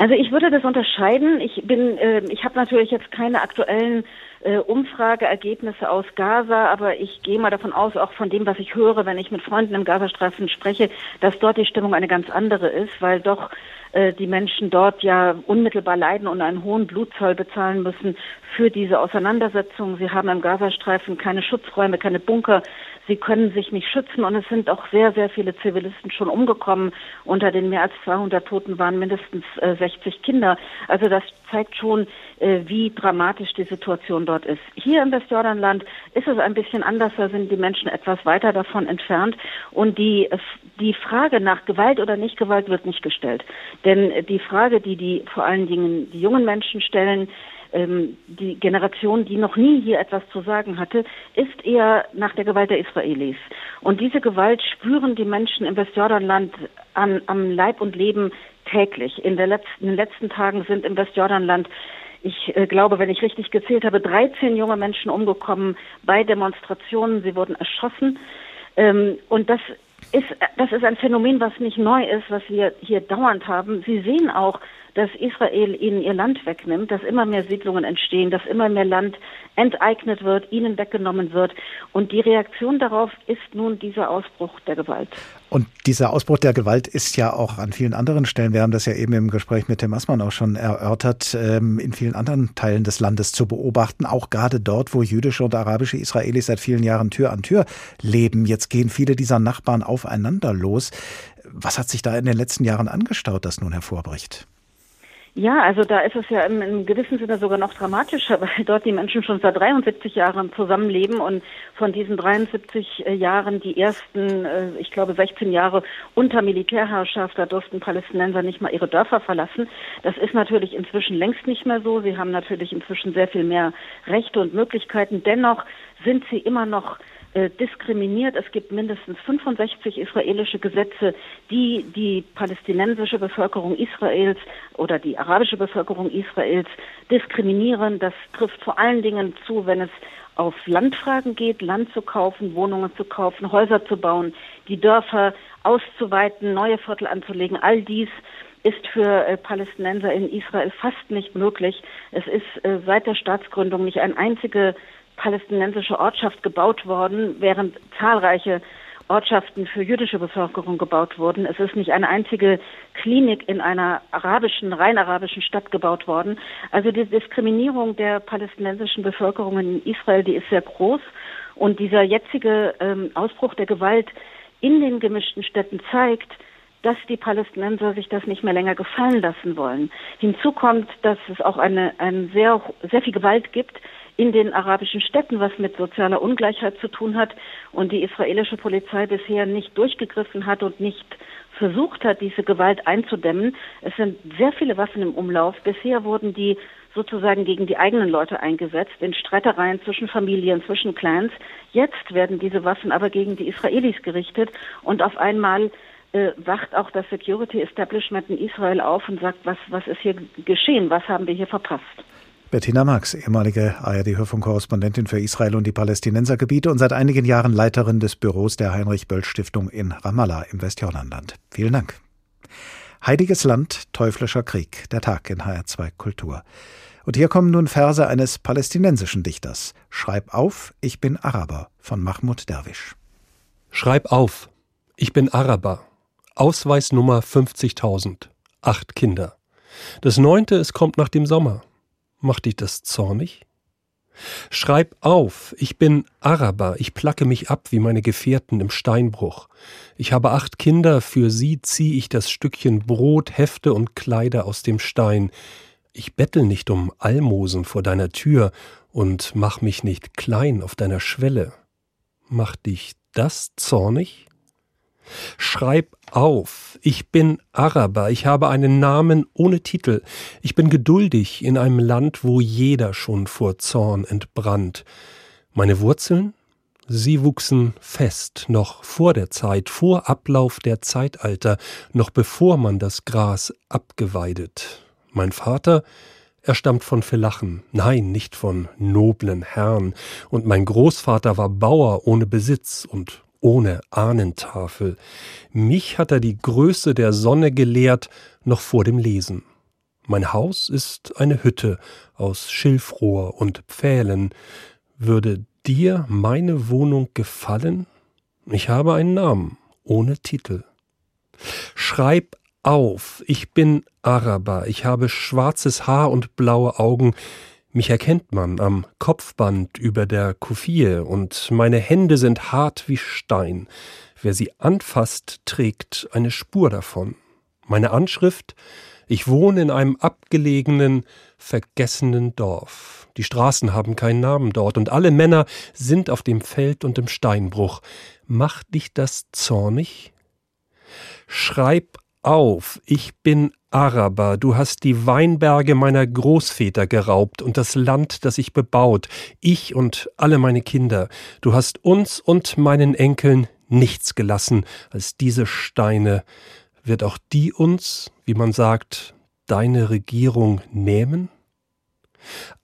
Also ich würde das unterscheiden. Ich bin, äh, ich habe natürlich jetzt keine aktuellen äh, Umfrageergebnisse aus Gaza, aber ich gehe mal davon aus, auch von dem, was ich höre, wenn ich mit Freunden im Gazastreifen spreche, dass dort die Stimmung eine ganz andere ist, weil doch äh, die Menschen dort ja unmittelbar leiden und einen hohen Blutzoll bezahlen müssen für diese Auseinandersetzung. Sie haben im Gazastreifen keine Schutzräume, keine Bunker. Sie können sich nicht schützen und es sind auch sehr, sehr viele Zivilisten schon umgekommen. Unter den mehr als 200 Toten waren mindestens äh, 60 Kinder. Also das zeigt schon, äh, wie dramatisch die Situation dort ist. Hier im Westjordanland ist es ein bisschen anders. Da sind die Menschen etwas weiter davon entfernt und die, die Frage nach Gewalt oder nicht Gewalt wird nicht gestellt. Denn die Frage, die die vor allen Dingen die jungen Menschen stellen, ähm, die Generation, die noch nie hier etwas zu sagen hatte, ist eher nach der Gewalt der Israelis. Und diese Gewalt spüren die Menschen im Westjordanland an, am Leib und Leben täglich. In, letzten, in den letzten Tagen sind im Westjordanland ich äh, glaube, wenn ich richtig gezählt habe, 13 junge Menschen umgekommen bei Demonstrationen. Sie wurden erschossen. Ähm, und das ist, das ist ein Phänomen, was nicht neu ist, was wir hier dauernd haben. Sie sehen auch, dass Israel ihnen ihr Land wegnimmt, dass immer mehr Siedlungen entstehen, dass immer mehr Land enteignet wird, ihnen weggenommen wird. Und die Reaktion darauf ist nun dieser Ausbruch der Gewalt. Und dieser Ausbruch der Gewalt ist ja auch an vielen anderen Stellen, wir haben das ja eben im Gespräch mit Tim Assmann auch schon erörtert, ähm, in vielen anderen Teilen des Landes zu beobachten, auch gerade dort, wo jüdische und arabische Israelis seit vielen Jahren Tür an Tür leben. Jetzt gehen viele dieser Nachbarn aufeinander los. Was hat sich da in den letzten Jahren angestaut, das nun hervorbricht? Ja, also da ist es ja im, im gewissen Sinne sogar noch dramatischer, weil dort die Menschen schon seit 73 Jahren zusammenleben und von diesen 73 äh, Jahren die ersten, äh, ich glaube 16 Jahre unter Militärherrschaft, da durften Palästinenser nicht mal ihre Dörfer verlassen. Das ist natürlich inzwischen längst nicht mehr so. Sie haben natürlich inzwischen sehr viel mehr Rechte und Möglichkeiten. Dennoch sind sie immer noch äh, diskriminiert. Es gibt mindestens 65 israelische Gesetze, die die palästinensische Bevölkerung Israels oder die arabische Bevölkerung Israels diskriminieren. Das trifft vor allen Dingen zu, wenn es auf Landfragen geht, Land zu kaufen, Wohnungen zu kaufen, Häuser zu bauen, die Dörfer auszuweiten, neue Viertel anzulegen. All dies ist für äh, Palästinenser in Israel fast nicht möglich. Es ist äh, seit der Staatsgründung nicht ein einzige palästinensische Ortschaft gebaut worden, während zahlreiche Ortschaften für jüdische Bevölkerung gebaut wurden. Es ist nicht eine einzige Klinik in einer arabischen, rein arabischen Stadt gebaut worden. Also die Diskriminierung der palästinensischen Bevölkerung in Israel, die ist sehr groß. Und dieser jetzige ähm, Ausbruch der Gewalt in den gemischten Städten zeigt, dass die Palästinenser sich das nicht mehr länger gefallen lassen wollen. Hinzu kommt, dass es auch eine, eine sehr, sehr viel Gewalt gibt, in den arabischen Städten, was mit sozialer Ungleichheit zu tun hat und die israelische Polizei bisher nicht durchgegriffen hat und nicht versucht hat, diese Gewalt einzudämmen. Es sind sehr viele Waffen im Umlauf. Bisher wurden die sozusagen gegen die eigenen Leute eingesetzt, in Streitereien zwischen Familien, zwischen Clans. Jetzt werden diese Waffen aber gegen die Israelis gerichtet und auf einmal äh, wacht auch das Security Establishment in Israel auf und sagt, was, was ist hier geschehen, was haben wir hier verpasst. Bettina Marx, ehemalige ARD-Hörfunkkorrespondentin für Israel und die Palästinensergebiete und seit einigen Jahren Leiterin des Büros der Heinrich-Böll-Stiftung in Ramallah im Westjordanland. Vielen Dank. Heiliges Land, teuflischer Krieg, der Tag in HR2 Kultur. Und hier kommen nun Verse eines palästinensischen Dichters. Schreib auf, ich bin Araber von Mahmoud Derwisch. Schreib auf, ich bin Araber. Ausweisnummer 50.000. Acht Kinder. Das neunte, es kommt nach dem Sommer. Macht dich das zornig? Schreib auf, ich bin Araber, ich placke mich ab wie meine Gefährten im Steinbruch. Ich habe acht Kinder, für sie zieh ich das Stückchen Brot, Hefte und Kleider aus dem Stein. Ich bettel nicht um Almosen vor deiner Tür und mach mich nicht klein auf deiner Schwelle. Macht dich das zornig? Schreib auf, ich bin Araber, ich habe einen Namen ohne Titel, ich bin geduldig in einem Land, wo jeder schon vor Zorn entbrannt. Meine Wurzeln? Sie wuchsen fest, noch vor der Zeit, vor Ablauf der Zeitalter, noch bevor man das Gras abgeweidet. Mein Vater, er stammt von Velachen, nein, nicht von noblen Herren, und mein Großvater war Bauer ohne Besitz und ohne Ahnentafel. Mich hat er die Größe der Sonne gelehrt, noch vor dem Lesen. Mein Haus ist eine Hütte aus Schilfrohr und Pfählen. Würde dir meine Wohnung gefallen? Ich habe einen Namen, ohne Titel. Schreib auf, ich bin Araber, ich habe schwarzes Haar und blaue Augen, mich erkennt man am Kopfband über der Kufie, und meine Hände sind hart wie Stein. Wer sie anfasst, trägt eine Spur davon. Meine Anschrift Ich wohne in einem abgelegenen, vergessenen Dorf. Die Straßen haben keinen Namen dort, und alle Männer sind auf dem Feld und im Steinbruch. Macht dich das zornig? Schreib auf, ich bin Araber, du hast die Weinberge meiner Großväter geraubt und das Land, das ich bebaut, ich und alle meine Kinder. Du hast uns und meinen Enkeln nichts gelassen als diese Steine. Wird auch die uns, wie man sagt, deine Regierung nehmen?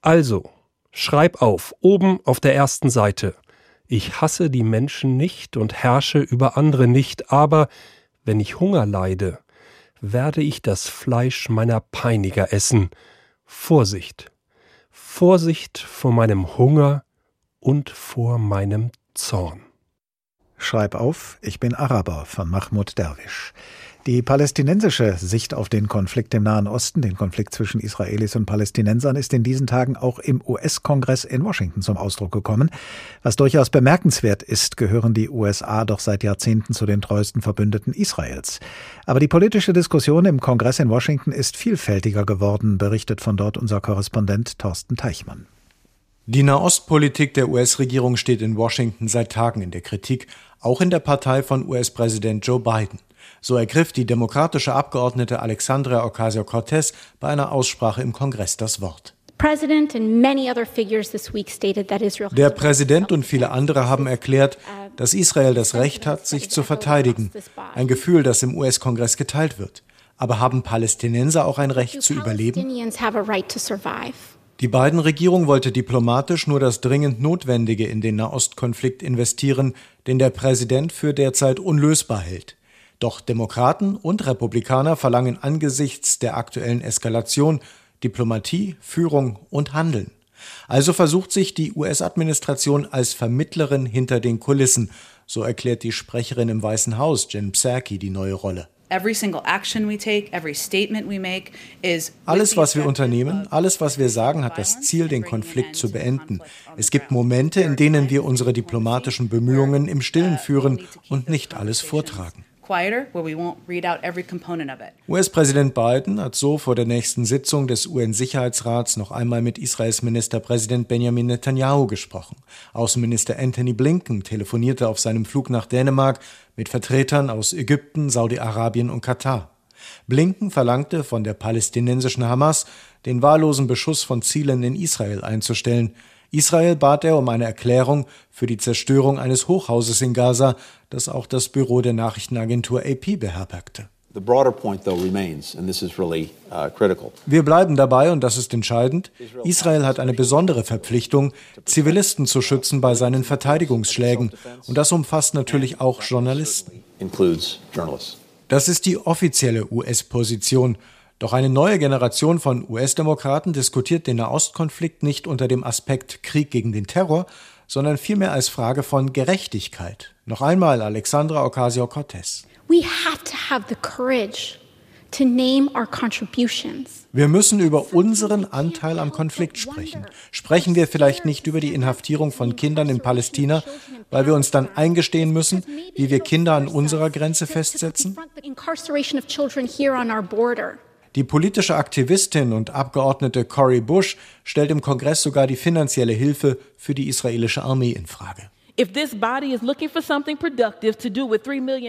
Also, schreib auf, oben auf der ersten Seite. Ich hasse die Menschen nicht und herrsche über andere nicht, aber wenn ich Hunger leide, werde ich das Fleisch meiner Peiniger essen. Vorsicht, Vorsicht vor meinem Hunger und vor meinem Zorn. Schreib auf, ich bin Araber von Mahmoud Derwisch. Die palästinensische Sicht auf den Konflikt im Nahen Osten, den Konflikt zwischen Israelis und Palästinensern, ist in diesen Tagen auch im US-Kongress in Washington zum Ausdruck gekommen. Was durchaus bemerkenswert ist, gehören die USA doch seit Jahrzehnten zu den treuesten Verbündeten Israels. Aber die politische Diskussion im Kongress in Washington ist vielfältiger geworden, berichtet von dort unser Korrespondent Thorsten Teichmann. Die Nahostpolitik der US-Regierung steht in Washington seit Tagen in der Kritik, auch in der Partei von US-Präsident Joe Biden. So ergriff die demokratische Abgeordnete Alexandria Ocasio-Cortez bei einer Aussprache im Kongress das Wort. Der Präsident und viele andere haben erklärt, dass Israel das Recht hat, sich zu verteidigen. Ein Gefühl, das im US-Kongress geteilt wird. Aber haben Palästinenser auch ein Recht zu überleben? Die beiden Regierung wollte diplomatisch nur das dringend Notwendige in den Nahostkonflikt investieren, den der Präsident für derzeit unlösbar hält. Doch Demokraten und Republikaner verlangen angesichts der aktuellen Eskalation Diplomatie, Führung und Handeln. Also versucht sich die US-Administration als Vermittlerin hinter den Kulissen, so erklärt die Sprecherin im Weißen Haus, Jen Psaki, die neue Rolle. Alles, was wir unternehmen, alles, was wir sagen, hat das Ziel, den Konflikt zu beenden. Es gibt Momente, in denen wir unsere diplomatischen Bemühungen im Stillen führen und nicht alles vortragen. US-Präsident Biden hat so vor der nächsten Sitzung des UN-Sicherheitsrats noch einmal mit Israels Ministerpräsident Benjamin Netanyahu gesprochen. Außenminister Anthony Blinken telefonierte auf seinem Flug nach Dänemark mit Vertretern aus Ägypten, Saudi-Arabien und Katar. Blinken verlangte von der palästinensischen Hamas, den wahllosen Beschuss von Zielen in Israel einzustellen. Israel bat er um eine Erklärung für die Zerstörung eines Hochhauses in Gaza, das auch das Büro der Nachrichtenagentur AP beherbergte. Uh, Wir bleiben dabei, und das ist entscheidend, Israel hat eine besondere Verpflichtung, Zivilisten zu schützen bei seinen Verteidigungsschlägen. Und das umfasst natürlich auch Journalisten. Das ist die offizielle US-Position. Doch eine neue Generation von US-Demokraten diskutiert den Nahostkonflikt nicht unter dem Aspekt Krieg gegen den Terror, sondern vielmehr als Frage von Gerechtigkeit. Noch einmal Alexandra Ocasio-Cortez. Wir müssen über unseren Anteil am Konflikt sprechen. Sprechen wir vielleicht nicht über die Inhaftierung von Kindern in Palästina, weil wir uns dann eingestehen müssen, wie wir Kinder an unserer Grenze festsetzen? Die politische Aktivistin und Abgeordnete Cory Bush stellt im Kongress sogar die finanzielle Hilfe für die israelische Armee in Frage.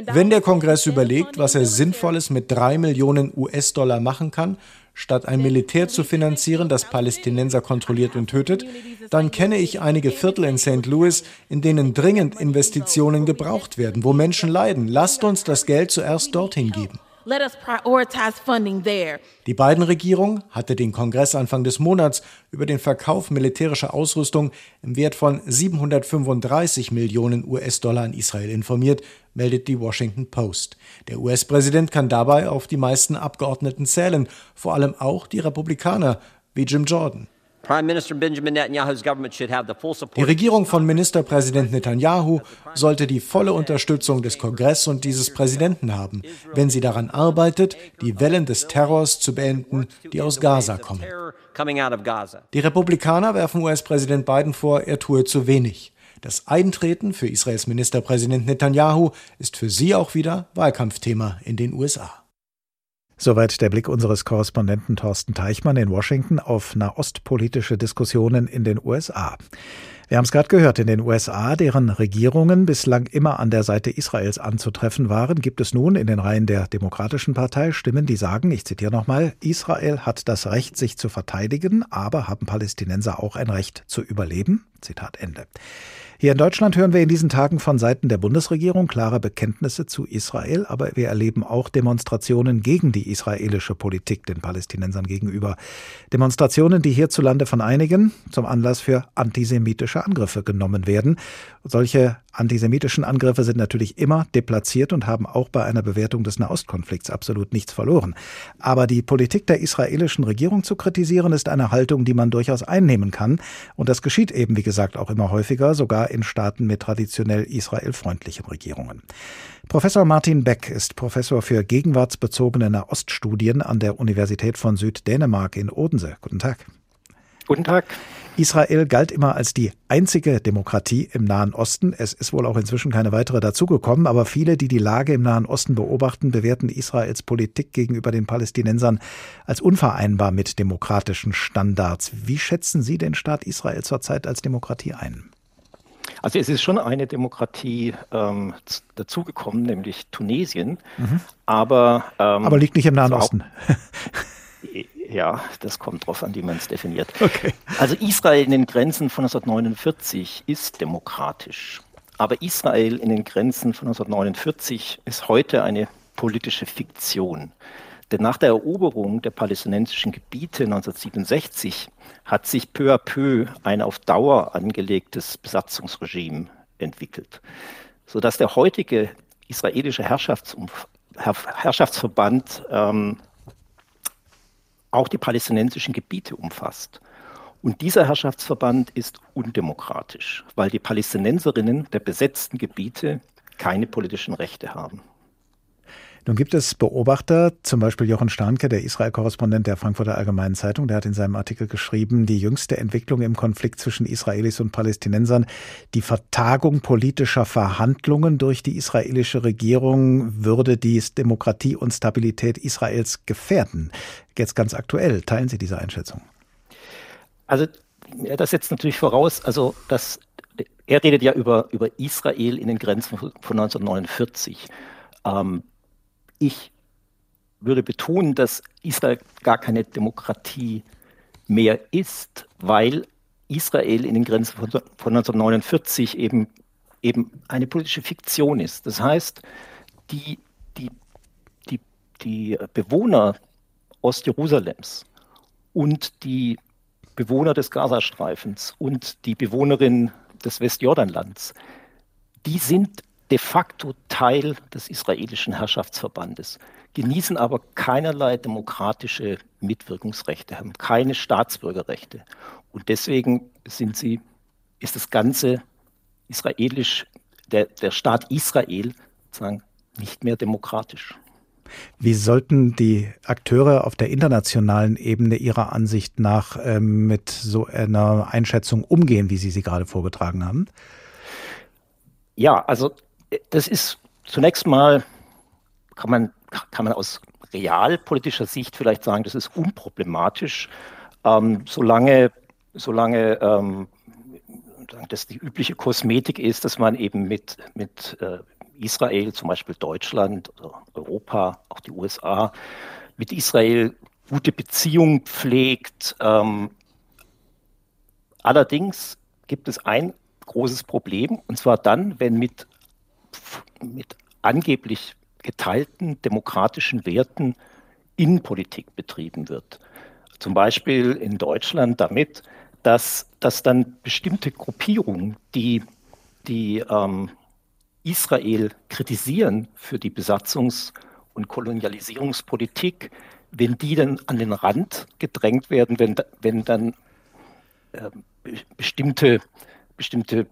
Wenn der Kongress überlegt, was er Sinnvolles mit drei Millionen US-Dollar machen kann, statt ein Militär zu finanzieren, das Palästinenser kontrolliert und tötet, dann kenne ich einige Viertel in St. Louis, in denen dringend Investitionen gebraucht werden, wo Menschen leiden. Lasst uns das Geld zuerst dorthin geben. Let us prioritize funding there. Die beiden Regierungen hatte den Kongress Anfang des Monats über den Verkauf militärischer Ausrüstung im Wert von 735 Millionen US-Dollar an Israel informiert, meldet die Washington Post. Der US-Präsident kann dabei auf die meisten Abgeordneten zählen, vor allem auch die Republikaner wie Jim Jordan. Die Regierung von Ministerpräsident Netanyahu sollte die volle Unterstützung des Kongress und dieses Präsidenten haben, wenn sie daran arbeitet, die Wellen des Terrors zu beenden, die aus Gaza kommen. Die Republikaner werfen US-Präsident Biden vor, er tue zu wenig. Das Eintreten für Israels Ministerpräsident Netanyahu ist für sie auch wieder Wahlkampfthema in den USA. Soweit der Blick unseres Korrespondenten Thorsten Teichmann in Washington auf nahostpolitische Diskussionen in den USA. Wir haben es gerade gehört, in den USA, deren Regierungen bislang immer an der Seite Israels anzutreffen waren, gibt es nun in den Reihen der Demokratischen Partei Stimmen, die sagen, ich zitiere nochmal, Israel hat das Recht, sich zu verteidigen, aber haben Palästinenser auch ein Recht zu überleben? Zitat Ende. Hier in Deutschland hören wir in diesen Tagen von Seiten der Bundesregierung klare Bekenntnisse zu Israel, aber wir erleben auch Demonstrationen gegen die israelische Politik den Palästinensern gegenüber. Demonstrationen, die hierzulande von einigen zum Anlass für antisemitische Angriffe genommen werden. Solche antisemitischen Angriffe sind natürlich immer deplatziert und haben auch bei einer Bewertung des Nahostkonflikts absolut nichts verloren. Aber die Politik der israelischen Regierung zu kritisieren, ist eine Haltung, die man durchaus einnehmen kann. Und das geschieht eben, wie gesagt, auch immer häufiger, sogar in Staaten mit traditionell israelfreundlichen Regierungen. Professor Martin Beck ist Professor für gegenwartsbezogene Nahoststudien an der Universität von Süddänemark in Odense. Guten Tag. Guten Tag. Israel galt immer als die einzige Demokratie im Nahen Osten. Es ist wohl auch inzwischen keine weitere dazugekommen, aber viele, die die Lage im Nahen Osten beobachten, bewerten Israels Politik gegenüber den Palästinensern als unvereinbar mit demokratischen Standards. Wie schätzen Sie den Staat Israel zurzeit als Demokratie ein? Also es ist schon eine Demokratie ähm, dazugekommen, nämlich Tunesien. Mhm. Aber, ähm, aber liegt nicht im Nahen Osten. Ja, das kommt drauf an, wie man es definiert. Okay. Also Israel in den Grenzen von 1949 ist demokratisch. Aber Israel in den Grenzen von 1949 ist heute eine politische Fiktion. Denn nach der Eroberung der palästinensischen Gebiete 1967 hat sich peu à peu ein auf Dauer angelegtes Besatzungsregime entwickelt, sodass der heutige israelische Herrschaftsverband ähm, auch die palästinensischen Gebiete umfasst. Und dieser Herrschaftsverband ist undemokratisch, weil die Palästinenserinnen der besetzten Gebiete keine politischen Rechte haben. Nun gibt es Beobachter, zum Beispiel Jochen Starnke, der Israel-Korrespondent der Frankfurter Allgemeinen Zeitung, der hat in seinem Artikel geschrieben, die jüngste Entwicklung im Konflikt zwischen Israelis und Palästinensern, die Vertagung politischer Verhandlungen durch die israelische Regierung würde die Demokratie und Stabilität Israels gefährden. Jetzt ganz aktuell, teilen Sie diese Einschätzung? Also das setzt natürlich voraus, also dass er redet ja über, über Israel in den Grenzen von 1949. Ähm, ich würde betonen, dass Israel gar keine Demokratie mehr ist, weil Israel in den Grenzen von, von 1949 eben, eben eine politische Fiktion ist. Das heißt, die, die, die, die Bewohner Ostjerusalems und die Bewohner des Gazastreifens und die Bewohnerinnen des Westjordanlands, die sind de facto Teil des israelischen Herrschaftsverbandes, genießen aber keinerlei demokratische Mitwirkungsrechte, haben keine Staatsbürgerrechte. Und deswegen sind sie, ist das ganze israelisch, der, der Staat Israel sozusagen nicht mehr demokratisch. Wie sollten die Akteure auf der internationalen Ebene Ihrer Ansicht nach äh, mit so einer Einschätzung umgehen, wie Sie sie gerade vorgetragen haben? Ja, also das ist zunächst mal, kann man, kann man aus realpolitischer Sicht vielleicht sagen, das ist unproblematisch, ähm, solange, solange ähm, das die übliche Kosmetik ist, dass man eben mit, mit äh, Israel, zum Beispiel Deutschland, Europa, auch die USA, mit Israel gute Beziehungen pflegt. Ähm, allerdings gibt es ein großes Problem, und zwar dann, wenn mit mit angeblich geteilten demokratischen Werten Innenpolitik betrieben wird. Zum Beispiel in Deutschland damit, dass, dass dann bestimmte Gruppierungen, die, die ähm, Israel kritisieren für die Besatzungs- und Kolonialisierungspolitik, wenn die dann an den Rand gedrängt werden, wenn, wenn dann äh, bestimmte, bestimmte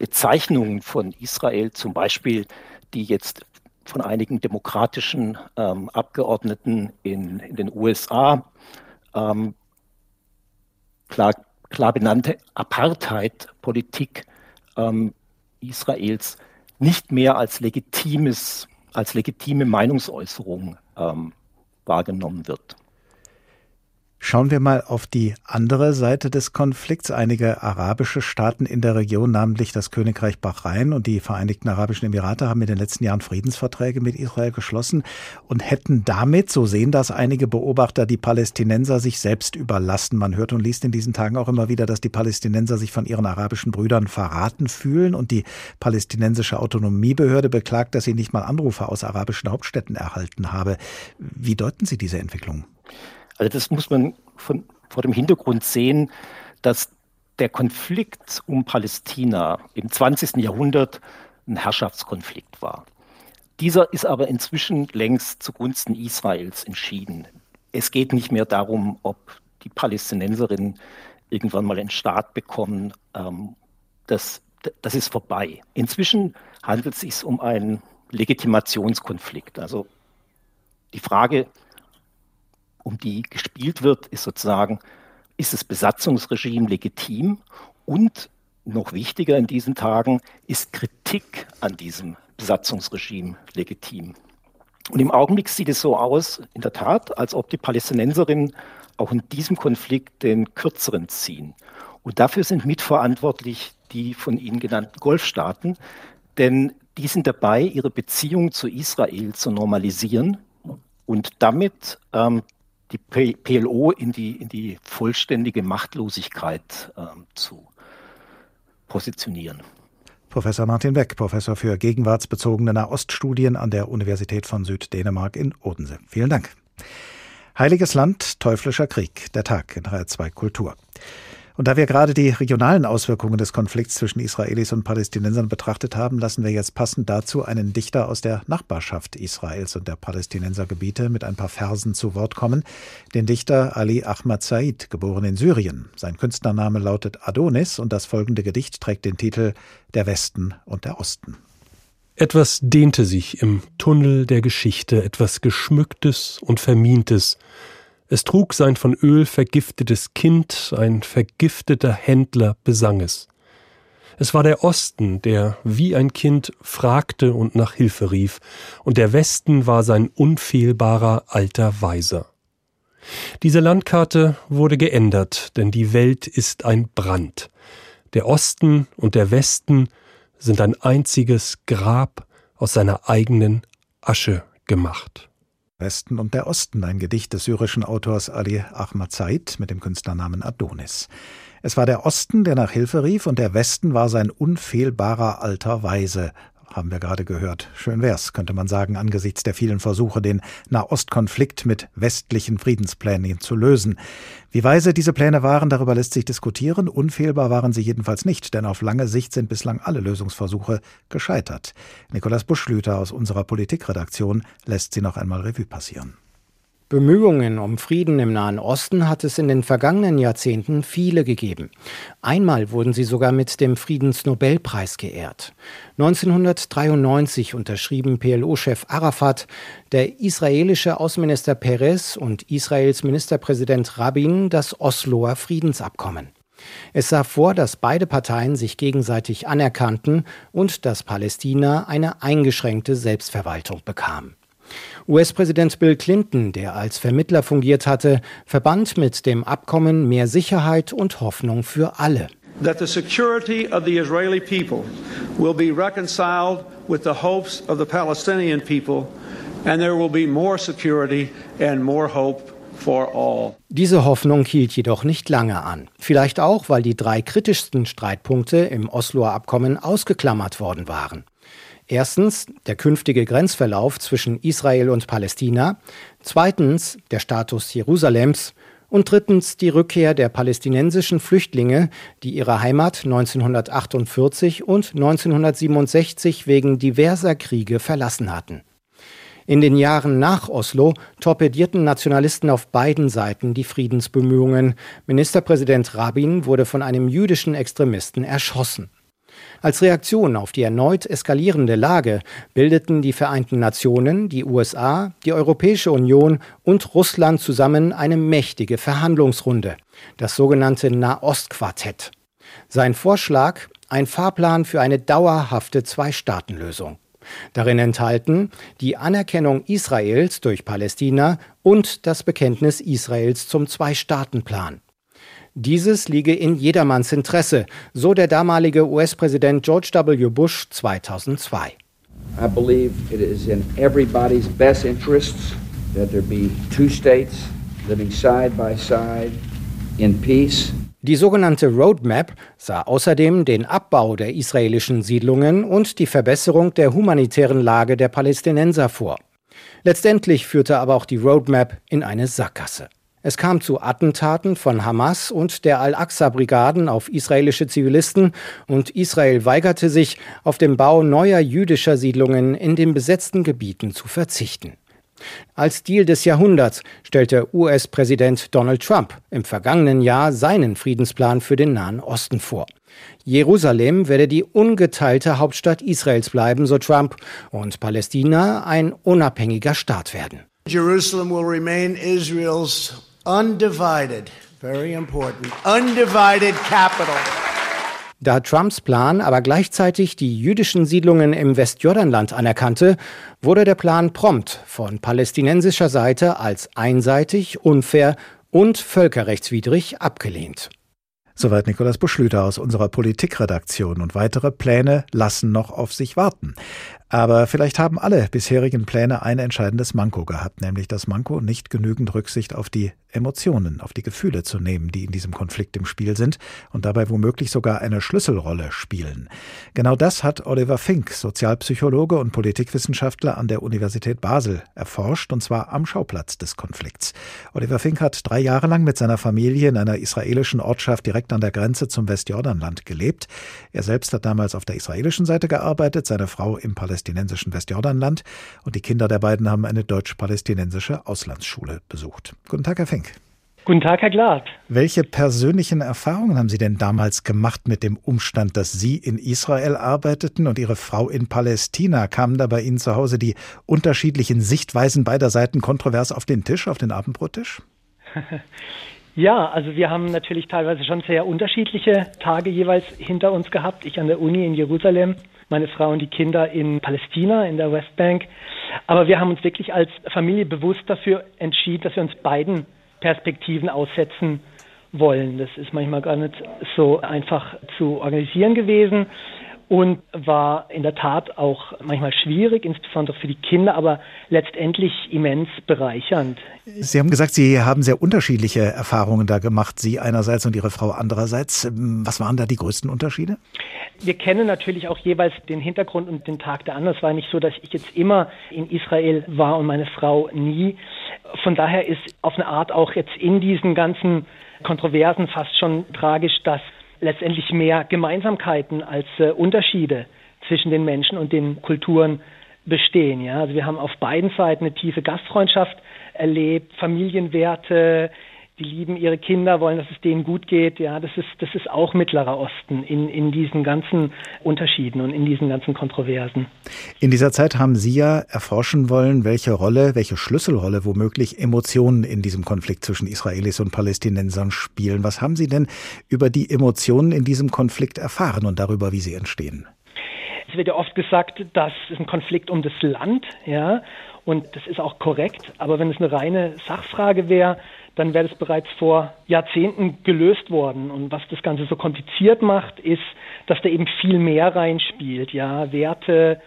Bezeichnungen von Israel, zum Beispiel, die jetzt von einigen demokratischen ähm, Abgeordneten in, in, den USA ähm, klar, klar benannte Apartheid-Politik ähm, Israels nicht mehr als legitimes, als legitime Meinungsäußerung ähm, wahrgenommen wird. Schauen wir mal auf die andere Seite des Konflikts. Einige arabische Staaten in der Region, namentlich das Königreich Bahrain und die Vereinigten Arabischen Emirate, haben in den letzten Jahren Friedensverträge mit Israel geschlossen und hätten damit, so sehen das einige Beobachter, die Palästinenser sich selbst überlassen. Man hört und liest in diesen Tagen auch immer wieder, dass die Palästinenser sich von ihren arabischen Brüdern verraten fühlen und die palästinensische Autonomiebehörde beklagt, dass sie nicht mal Anrufe aus arabischen Hauptstädten erhalten habe. Wie deuten Sie diese Entwicklung? Also das muss man von, vor dem Hintergrund sehen, dass der Konflikt um Palästina im 20. Jahrhundert ein Herrschaftskonflikt war. Dieser ist aber inzwischen längst zugunsten Israels entschieden. Es geht nicht mehr darum, ob die Palästinenserinnen irgendwann mal einen Staat bekommen. Ähm, das, das ist vorbei. Inzwischen handelt es sich um einen Legitimationskonflikt. Also die Frage, um die gespielt wird, ist sozusagen, ist das Besatzungsregime legitim und noch wichtiger in diesen Tagen, ist Kritik an diesem Besatzungsregime legitim. Und im Augenblick sieht es so aus, in der Tat, als ob die Palästinenserinnen auch in diesem Konflikt den kürzeren ziehen. Und dafür sind mitverantwortlich die von Ihnen genannten Golfstaaten, denn die sind dabei, ihre Beziehung zu Israel zu normalisieren und damit ähm, die PLO in die, in die vollständige Machtlosigkeit äh, zu positionieren. Professor Martin Beck, Professor für gegenwartsbezogene Nahoststudien an der Universität von Süddänemark in Odense. Vielen Dank. Heiliges Land, teuflischer Krieg, der Tag in HR2 Kultur. Und da wir gerade die regionalen Auswirkungen des Konflikts zwischen Israelis und Palästinensern betrachtet haben, lassen wir jetzt passend dazu einen Dichter aus der Nachbarschaft Israels und der Palästinensergebiete mit ein paar Versen zu Wort kommen. Den Dichter Ali Ahmad Said, geboren in Syrien. Sein Künstlername lautet Adonis und das folgende Gedicht trägt den Titel Der Westen und der Osten. Etwas dehnte sich im Tunnel der Geschichte, etwas Geschmücktes und Vermintes, es trug sein von Öl vergiftetes Kind, ein vergifteter Händler besang es. Es war der Osten, der wie ein Kind fragte und nach Hilfe rief, und der Westen war sein unfehlbarer alter Weiser. Diese Landkarte wurde geändert, denn die Welt ist ein Brand. Der Osten und der Westen sind ein einziges Grab aus seiner eigenen Asche gemacht. Westen und der Osten, ein Gedicht des syrischen Autors Ali Ahmad Said mit dem Künstlernamen Adonis. Es war der Osten, der nach Hilfe rief, und der Westen war sein unfehlbarer alter Weise, haben wir gerade gehört. Schön wär's, könnte man sagen, angesichts der vielen Versuche, den Nahostkonflikt mit westlichen Friedensplänen zu lösen. Wie weise diese Pläne waren, darüber lässt sich diskutieren. Unfehlbar waren sie jedenfalls nicht, denn auf lange Sicht sind bislang alle Lösungsversuche gescheitert. Nikolaus Buschlüter aus unserer Politikredaktion lässt sie noch einmal Revue passieren. Bemühungen um Frieden im Nahen Osten hat es in den vergangenen Jahrzehnten viele gegeben. Einmal wurden sie sogar mit dem Friedensnobelpreis geehrt. 1993 unterschrieben PLO-Chef Arafat, der israelische Außenminister Perez und Israels Ministerpräsident Rabin das Osloer Friedensabkommen. Es sah vor, dass beide Parteien sich gegenseitig anerkannten und dass Palästina eine eingeschränkte Selbstverwaltung bekam. US-Präsident Bill Clinton, der als Vermittler fungiert hatte, verband mit dem Abkommen mehr Sicherheit und Hoffnung für alle. That the security of the Israeli people will be reconciled with the hopes of the Palestinian people and there will be more security and more hope diese Hoffnung hielt jedoch nicht lange an. Vielleicht auch, weil die drei kritischsten Streitpunkte im Osloer Abkommen ausgeklammert worden waren. Erstens der künftige Grenzverlauf zwischen Israel und Palästina, zweitens der Status Jerusalems und drittens die Rückkehr der palästinensischen Flüchtlinge, die ihre Heimat 1948 und 1967 wegen diverser Kriege verlassen hatten. In den Jahren nach Oslo torpedierten Nationalisten auf beiden Seiten die Friedensbemühungen. Ministerpräsident Rabin wurde von einem jüdischen Extremisten erschossen. Als Reaktion auf die erneut eskalierende Lage bildeten die Vereinten Nationen, die USA, die Europäische Union und Russland zusammen eine mächtige Verhandlungsrunde, das sogenannte Nahostquartett. Sein Vorschlag ein Fahrplan für eine dauerhafte Zwei-Staaten-Lösung. Darin enthalten die Anerkennung Israels durch Palästina und das Bekenntnis Israels zum Zwei-Staaten-Plan. Dieses liege in jedermanns Interesse, so der damalige US-Präsident George W. Bush 2002. I believe it is in everybody's best interests that there be two states living side by side in peace. Die sogenannte Roadmap sah außerdem den Abbau der israelischen Siedlungen und die Verbesserung der humanitären Lage der Palästinenser vor. Letztendlich führte aber auch die Roadmap in eine Sackgasse. Es kam zu Attentaten von Hamas und der Al-Aqsa-Brigaden auf israelische Zivilisten und Israel weigerte sich, auf den Bau neuer jüdischer Siedlungen in den besetzten Gebieten zu verzichten. Als Deal des Jahrhunderts stellte US-Präsident Donald Trump im vergangenen Jahr seinen Friedensplan für den Nahen Osten vor. Jerusalem werde die ungeteilte Hauptstadt Israels bleiben, so Trump, und Palästina ein unabhängiger Staat werden. Jerusalem will remain Israel's undivided, very important, undivided capital. Da Trumps Plan aber gleichzeitig die jüdischen Siedlungen im Westjordanland anerkannte, wurde der Plan prompt von palästinensischer Seite als einseitig, unfair und völkerrechtswidrig abgelehnt. Soweit Nikolaus Buschlüter aus unserer Politikredaktion und weitere Pläne lassen noch auf sich warten. Aber vielleicht haben alle bisherigen Pläne ein entscheidendes Manko gehabt, nämlich das Manko, nicht genügend Rücksicht auf die Emotionen, auf die Gefühle zu nehmen, die in diesem Konflikt im Spiel sind und dabei womöglich sogar eine Schlüsselrolle spielen. Genau das hat Oliver Fink, Sozialpsychologe und Politikwissenschaftler an der Universität Basel, erforscht, und zwar am Schauplatz des Konflikts. Oliver Fink hat drei Jahre lang mit seiner Familie in einer israelischen Ortschaft direkt an der Grenze zum Westjordanland gelebt. Er selbst hat damals auf der israelischen Seite gearbeitet, seine Frau im palästinensischen Westjordanland und die Kinder der beiden haben eine deutsch-palästinensische Auslandsschule besucht. Guten Tag, Herr Fink. Guten Tag, Herr Glad. Welche persönlichen Erfahrungen haben Sie denn damals gemacht mit dem Umstand, dass Sie in Israel arbeiteten und Ihre Frau in Palästina? Kamen da bei Ihnen zu Hause die unterschiedlichen Sichtweisen beider Seiten kontrovers auf den Tisch, auf den Abendbrottisch? Ja, also wir haben natürlich teilweise schon sehr unterschiedliche Tage jeweils hinter uns gehabt. Ich an der Uni in Jerusalem, meine Frau und die Kinder in Palästina, in der Westbank. Aber wir haben uns wirklich als Familie bewusst dafür entschieden, dass wir uns beiden Perspektiven aussetzen wollen. Das ist manchmal gar nicht so einfach zu organisieren gewesen und war in der Tat auch manchmal schwierig, insbesondere für die Kinder, aber letztendlich immens bereichernd. Sie haben gesagt, Sie haben sehr unterschiedliche Erfahrungen da gemacht, Sie einerseits und Ihre Frau andererseits. Was waren da die größten Unterschiede? Wir kennen natürlich auch jeweils den Hintergrund und den Tag der anderen. Es war nicht so, dass ich jetzt immer in Israel war und meine Frau nie. Von daher ist auf eine Art auch jetzt in diesen ganzen Kontroversen fast schon tragisch, dass letztendlich mehr Gemeinsamkeiten als äh, Unterschiede zwischen den Menschen und den Kulturen bestehen. Ja? Also wir haben auf beiden Seiten eine tiefe Gastfreundschaft erlebt, Familienwerte, die lieben ihre Kinder, wollen, dass es denen gut geht. Ja, das ist, das ist auch Mittlerer Osten in, in diesen ganzen Unterschieden und in diesen ganzen Kontroversen. In dieser Zeit haben Sie ja erforschen wollen, welche Rolle, welche Schlüsselrolle womöglich Emotionen in diesem Konflikt zwischen Israelis und Palästinensern spielen. Was haben Sie denn über die Emotionen in diesem Konflikt erfahren und darüber, wie sie entstehen? Es wird ja oft gesagt, das ist ein Konflikt um das Land, ja, und das ist auch korrekt. Aber wenn es eine reine Sachfrage wäre, dann wäre das bereits vor Jahrzehnten gelöst worden. Und was das Ganze so kompliziert macht, ist, dass da eben viel mehr reinspielt. Ja, Werte,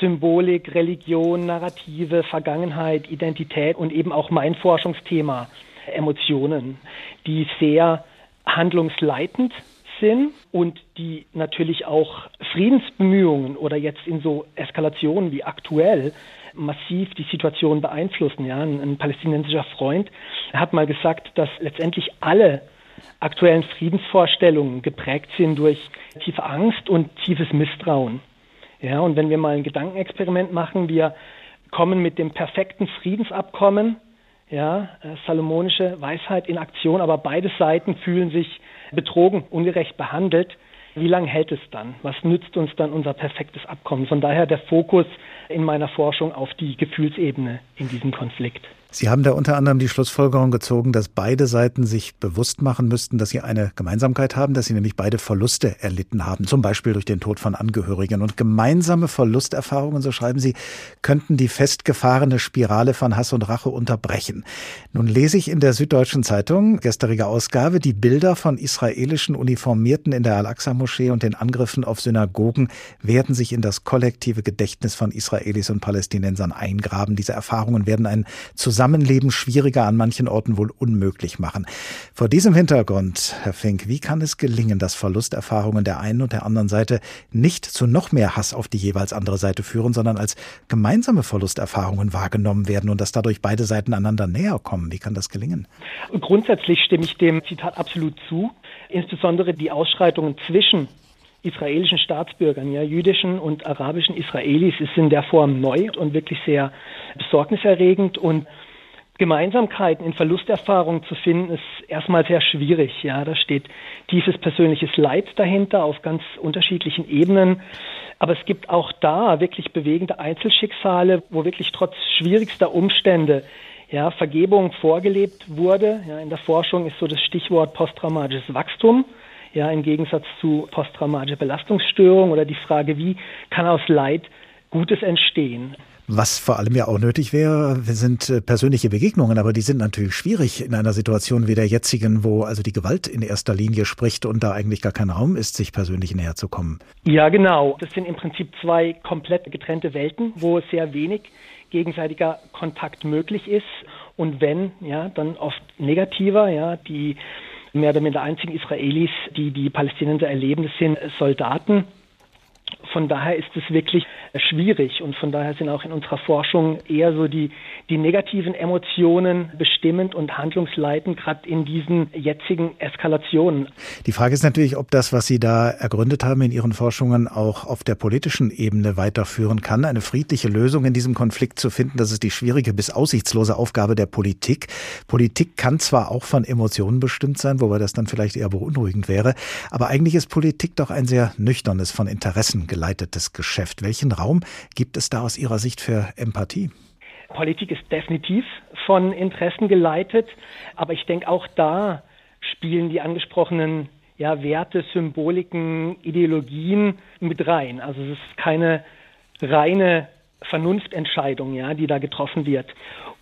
Symbolik, Religion, Narrative, Vergangenheit, Identität und eben auch mein Forschungsthema, Emotionen, die sehr handlungsleitend sind und die natürlich auch Friedensbemühungen oder jetzt in so Eskalationen wie aktuell massiv die Situation beeinflussen. Ja, ein, ein palästinensischer Freund hat mal gesagt, dass letztendlich alle aktuellen Friedensvorstellungen geprägt sind durch tiefe Angst und tiefes Misstrauen. Ja, und wenn wir mal ein Gedankenexperiment machen, wir kommen mit dem perfekten Friedensabkommen, ja, äh, salomonische Weisheit in Aktion, aber beide Seiten fühlen sich betrogen, ungerecht behandelt. Wie lange hält es dann? Was nützt uns dann unser perfektes Abkommen? Von daher der Fokus in meiner Forschung auf die Gefühlsebene in diesem Konflikt. Sie haben da unter anderem die Schlussfolgerung gezogen, dass beide Seiten sich bewusst machen müssten, dass sie eine Gemeinsamkeit haben, dass sie nämlich beide Verluste erlitten haben, zum Beispiel durch den Tod von Angehörigen. Und gemeinsame Verlusterfahrungen, so schreiben Sie, könnten die festgefahrene Spirale von Hass und Rache unterbrechen. Nun lese ich in der Süddeutschen Zeitung, gestrige Ausgabe, die Bilder von israelischen Uniformierten in der Al-Aqsa-Moschee und den Angriffen auf Synagogen werden sich in das kollektive Gedächtnis von Israelis und Palästinensern eingraben. Diese Erfahrungen werden ein Zusammenleben schwieriger, an manchen Orten wohl unmöglich machen. Vor diesem Hintergrund, Herr Fink, wie kann es gelingen, dass Verlusterfahrungen der einen und der anderen Seite nicht zu noch mehr Hass auf die jeweils andere Seite führen, sondern als gemeinsame Verlusterfahrungen wahrgenommen werden und dass dadurch beide Seiten einander näher kommen? Wie kann das gelingen? Grundsätzlich stimme ich dem Zitat absolut zu. Insbesondere die Ausschreitungen zwischen israelischen Staatsbürgern, ja, jüdischen und arabischen Israelis, ist in der Form neu und wirklich sehr besorgniserregend und Gemeinsamkeiten in Verlusterfahrungen zu finden, ist erstmal sehr schwierig. Ja, da steht tiefes persönliches Leid dahinter auf ganz unterschiedlichen Ebenen. Aber es gibt auch da wirklich bewegende Einzelschicksale, wo wirklich trotz schwierigster Umstände ja, Vergebung vorgelebt wurde. Ja, in der Forschung ist so das Stichwort posttraumatisches Wachstum. Ja, im Gegensatz zu posttraumatischer Belastungsstörung oder die Frage, wie kann aus Leid Gutes entstehen. Was vor allem ja auch nötig wäre, sind äh, persönliche Begegnungen, aber die sind natürlich schwierig in einer Situation wie der jetzigen, wo also die Gewalt in erster Linie spricht und da eigentlich gar kein Raum ist, sich persönlich näher zu kommen. Ja, genau. Das sind im Prinzip zwei komplett getrennte Welten, wo sehr wenig gegenseitiger Kontakt möglich ist und wenn, ja, dann oft negativer, ja, die mehr oder minder einzigen Israelis, die die Palästinenser erleben, das sind Soldaten. Von daher ist es wirklich schwierig und von daher sind auch in unserer Forschung eher so die, die negativen Emotionen bestimmend und handlungsleitend, gerade in diesen jetzigen Eskalationen. Die Frage ist natürlich, ob das, was Sie da ergründet haben in Ihren Forschungen, auch auf der politischen Ebene weiterführen kann. Eine friedliche Lösung in diesem Konflikt zu finden, das ist die schwierige bis aussichtslose Aufgabe der Politik. Politik kann zwar auch von Emotionen bestimmt sein, wobei das dann vielleicht eher beunruhigend wäre, aber eigentlich ist Politik doch ein sehr nüchternes, von Interessen geleitetes Geschäft. Welchen Raum gibt es da aus Ihrer Sicht für Empathie? Politik ist definitiv von Interessen geleitet, aber ich denke auch da spielen die angesprochenen ja, Werte, Symboliken, Ideologien mit rein. Also es ist keine reine Vernunftentscheidung, ja, die da getroffen wird.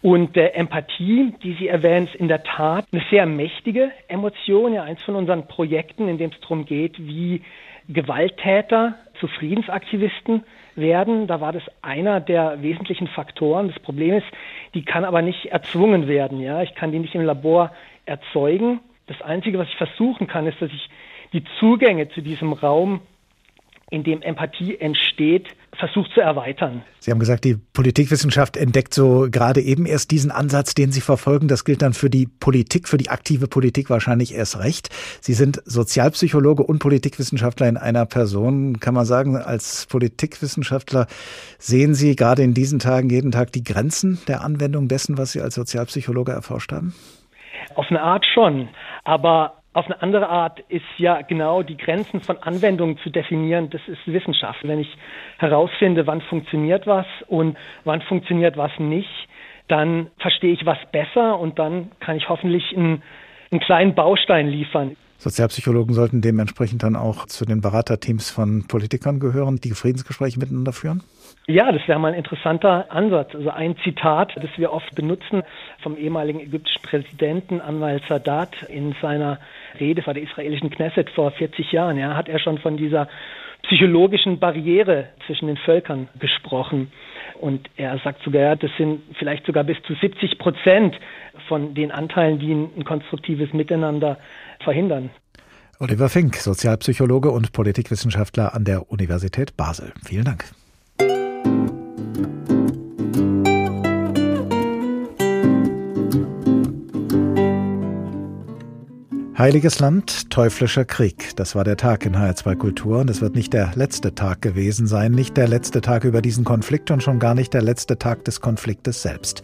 Und äh, Empathie, die Sie erwähnen, ist in der Tat eine sehr mächtige Emotion. Ja, eins von unseren Projekten, in dem es darum geht, wie Gewalttäter zu Friedensaktivisten werden. Da war das einer der wesentlichen Faktoren. Das Problem ist, die kann aber nicht erzwungen werden. Ja, ich kann die nicht im Labor erzeugen. Das Einzige, was ich versuchen kann, ist, dass ich die Zugänge zu diesem Raum, in dem Empathie entsteht, versucht zu erweitern. Sie haben gesagt, die Politikwissenschaft entdeckt so gerade eben erst diesen Ansatz, den Sie verfolgen. Das gilt dann für die Politik, für die aktive Politik wahrscheinlich erst recht. Sie sind Sozialpsychologe und Politikwissenschaftler in einer Person. Kann man sagen, als Politikwissenschaftler sehen Sie gerade in diesen Tagen jeden Tag die Grenzen der Anwendung dessen, was Sie als Sozialpsychologe erforscht haben? Auf eine Art schon. Aber auf eine andere Art ist ja genau die Grenzen von Anwendungen zu definieren, das ist Wissenschaft. Wenn ich herausfinde, wann funktioniert was und wann funktioniert was nicht, dann verstehe ich was besser und dann kann ich hoffentlich einen, einen kleinen Baustein liefern. Sozialpsychologen sollten dementsprechend dann auch zu den Beraterteams von Politikern gehören, die Friedensgespräche miteinander führen? Ja, das wäre mal ein interessanter Ansatz. Also ein Zitat, das wir oft benutzen vom ehemaligen ägyptischen Präsidenten Anwar Sadat in seiner Rede vor der israelischen Knesset vor 40 Jahren. Ja, hat er schon von dieser psychologischen Barriere zwischen den Völkern gesprochen. Und er sagt sogar, das sind vielleicht sogar bis zu 70 Prozent von den Anteilen, die ein konstruktives Miteinander verhindern. Oliver Fink, Sozialpsychologe und Politikwissenschaftler an der Universität Basel. Vielen Dank. Heiliges Land, teuflischer Krieg. Das war der Tag in HR2 Kultur und es wird nicht der letzte Tag gewesen sein, nicht der letzte Tag über diesen Konflikt und schon gar nicht der letzte Tag des Konfliktes selbst.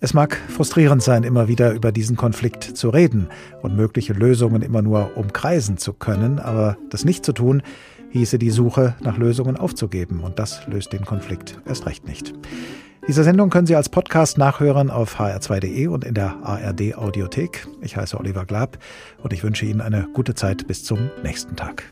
Es mag frustrierend sein, immer wieder über diesen Konflikt zu reden und mögliche Lösungen immer nur umkreisen zu können, aber das nicht zu tun, hieße die Suche nach Lösungen aufzugeben und das löst den Konflikt erst recht nicht. Diese Sendung können Sie als Podcast nachhören auf hr2.de und in der ARD Audiothek. Ich heiße Oliver Glab und ich wünsche Ihnen eine gute Zeit bis zum nächsten Tag.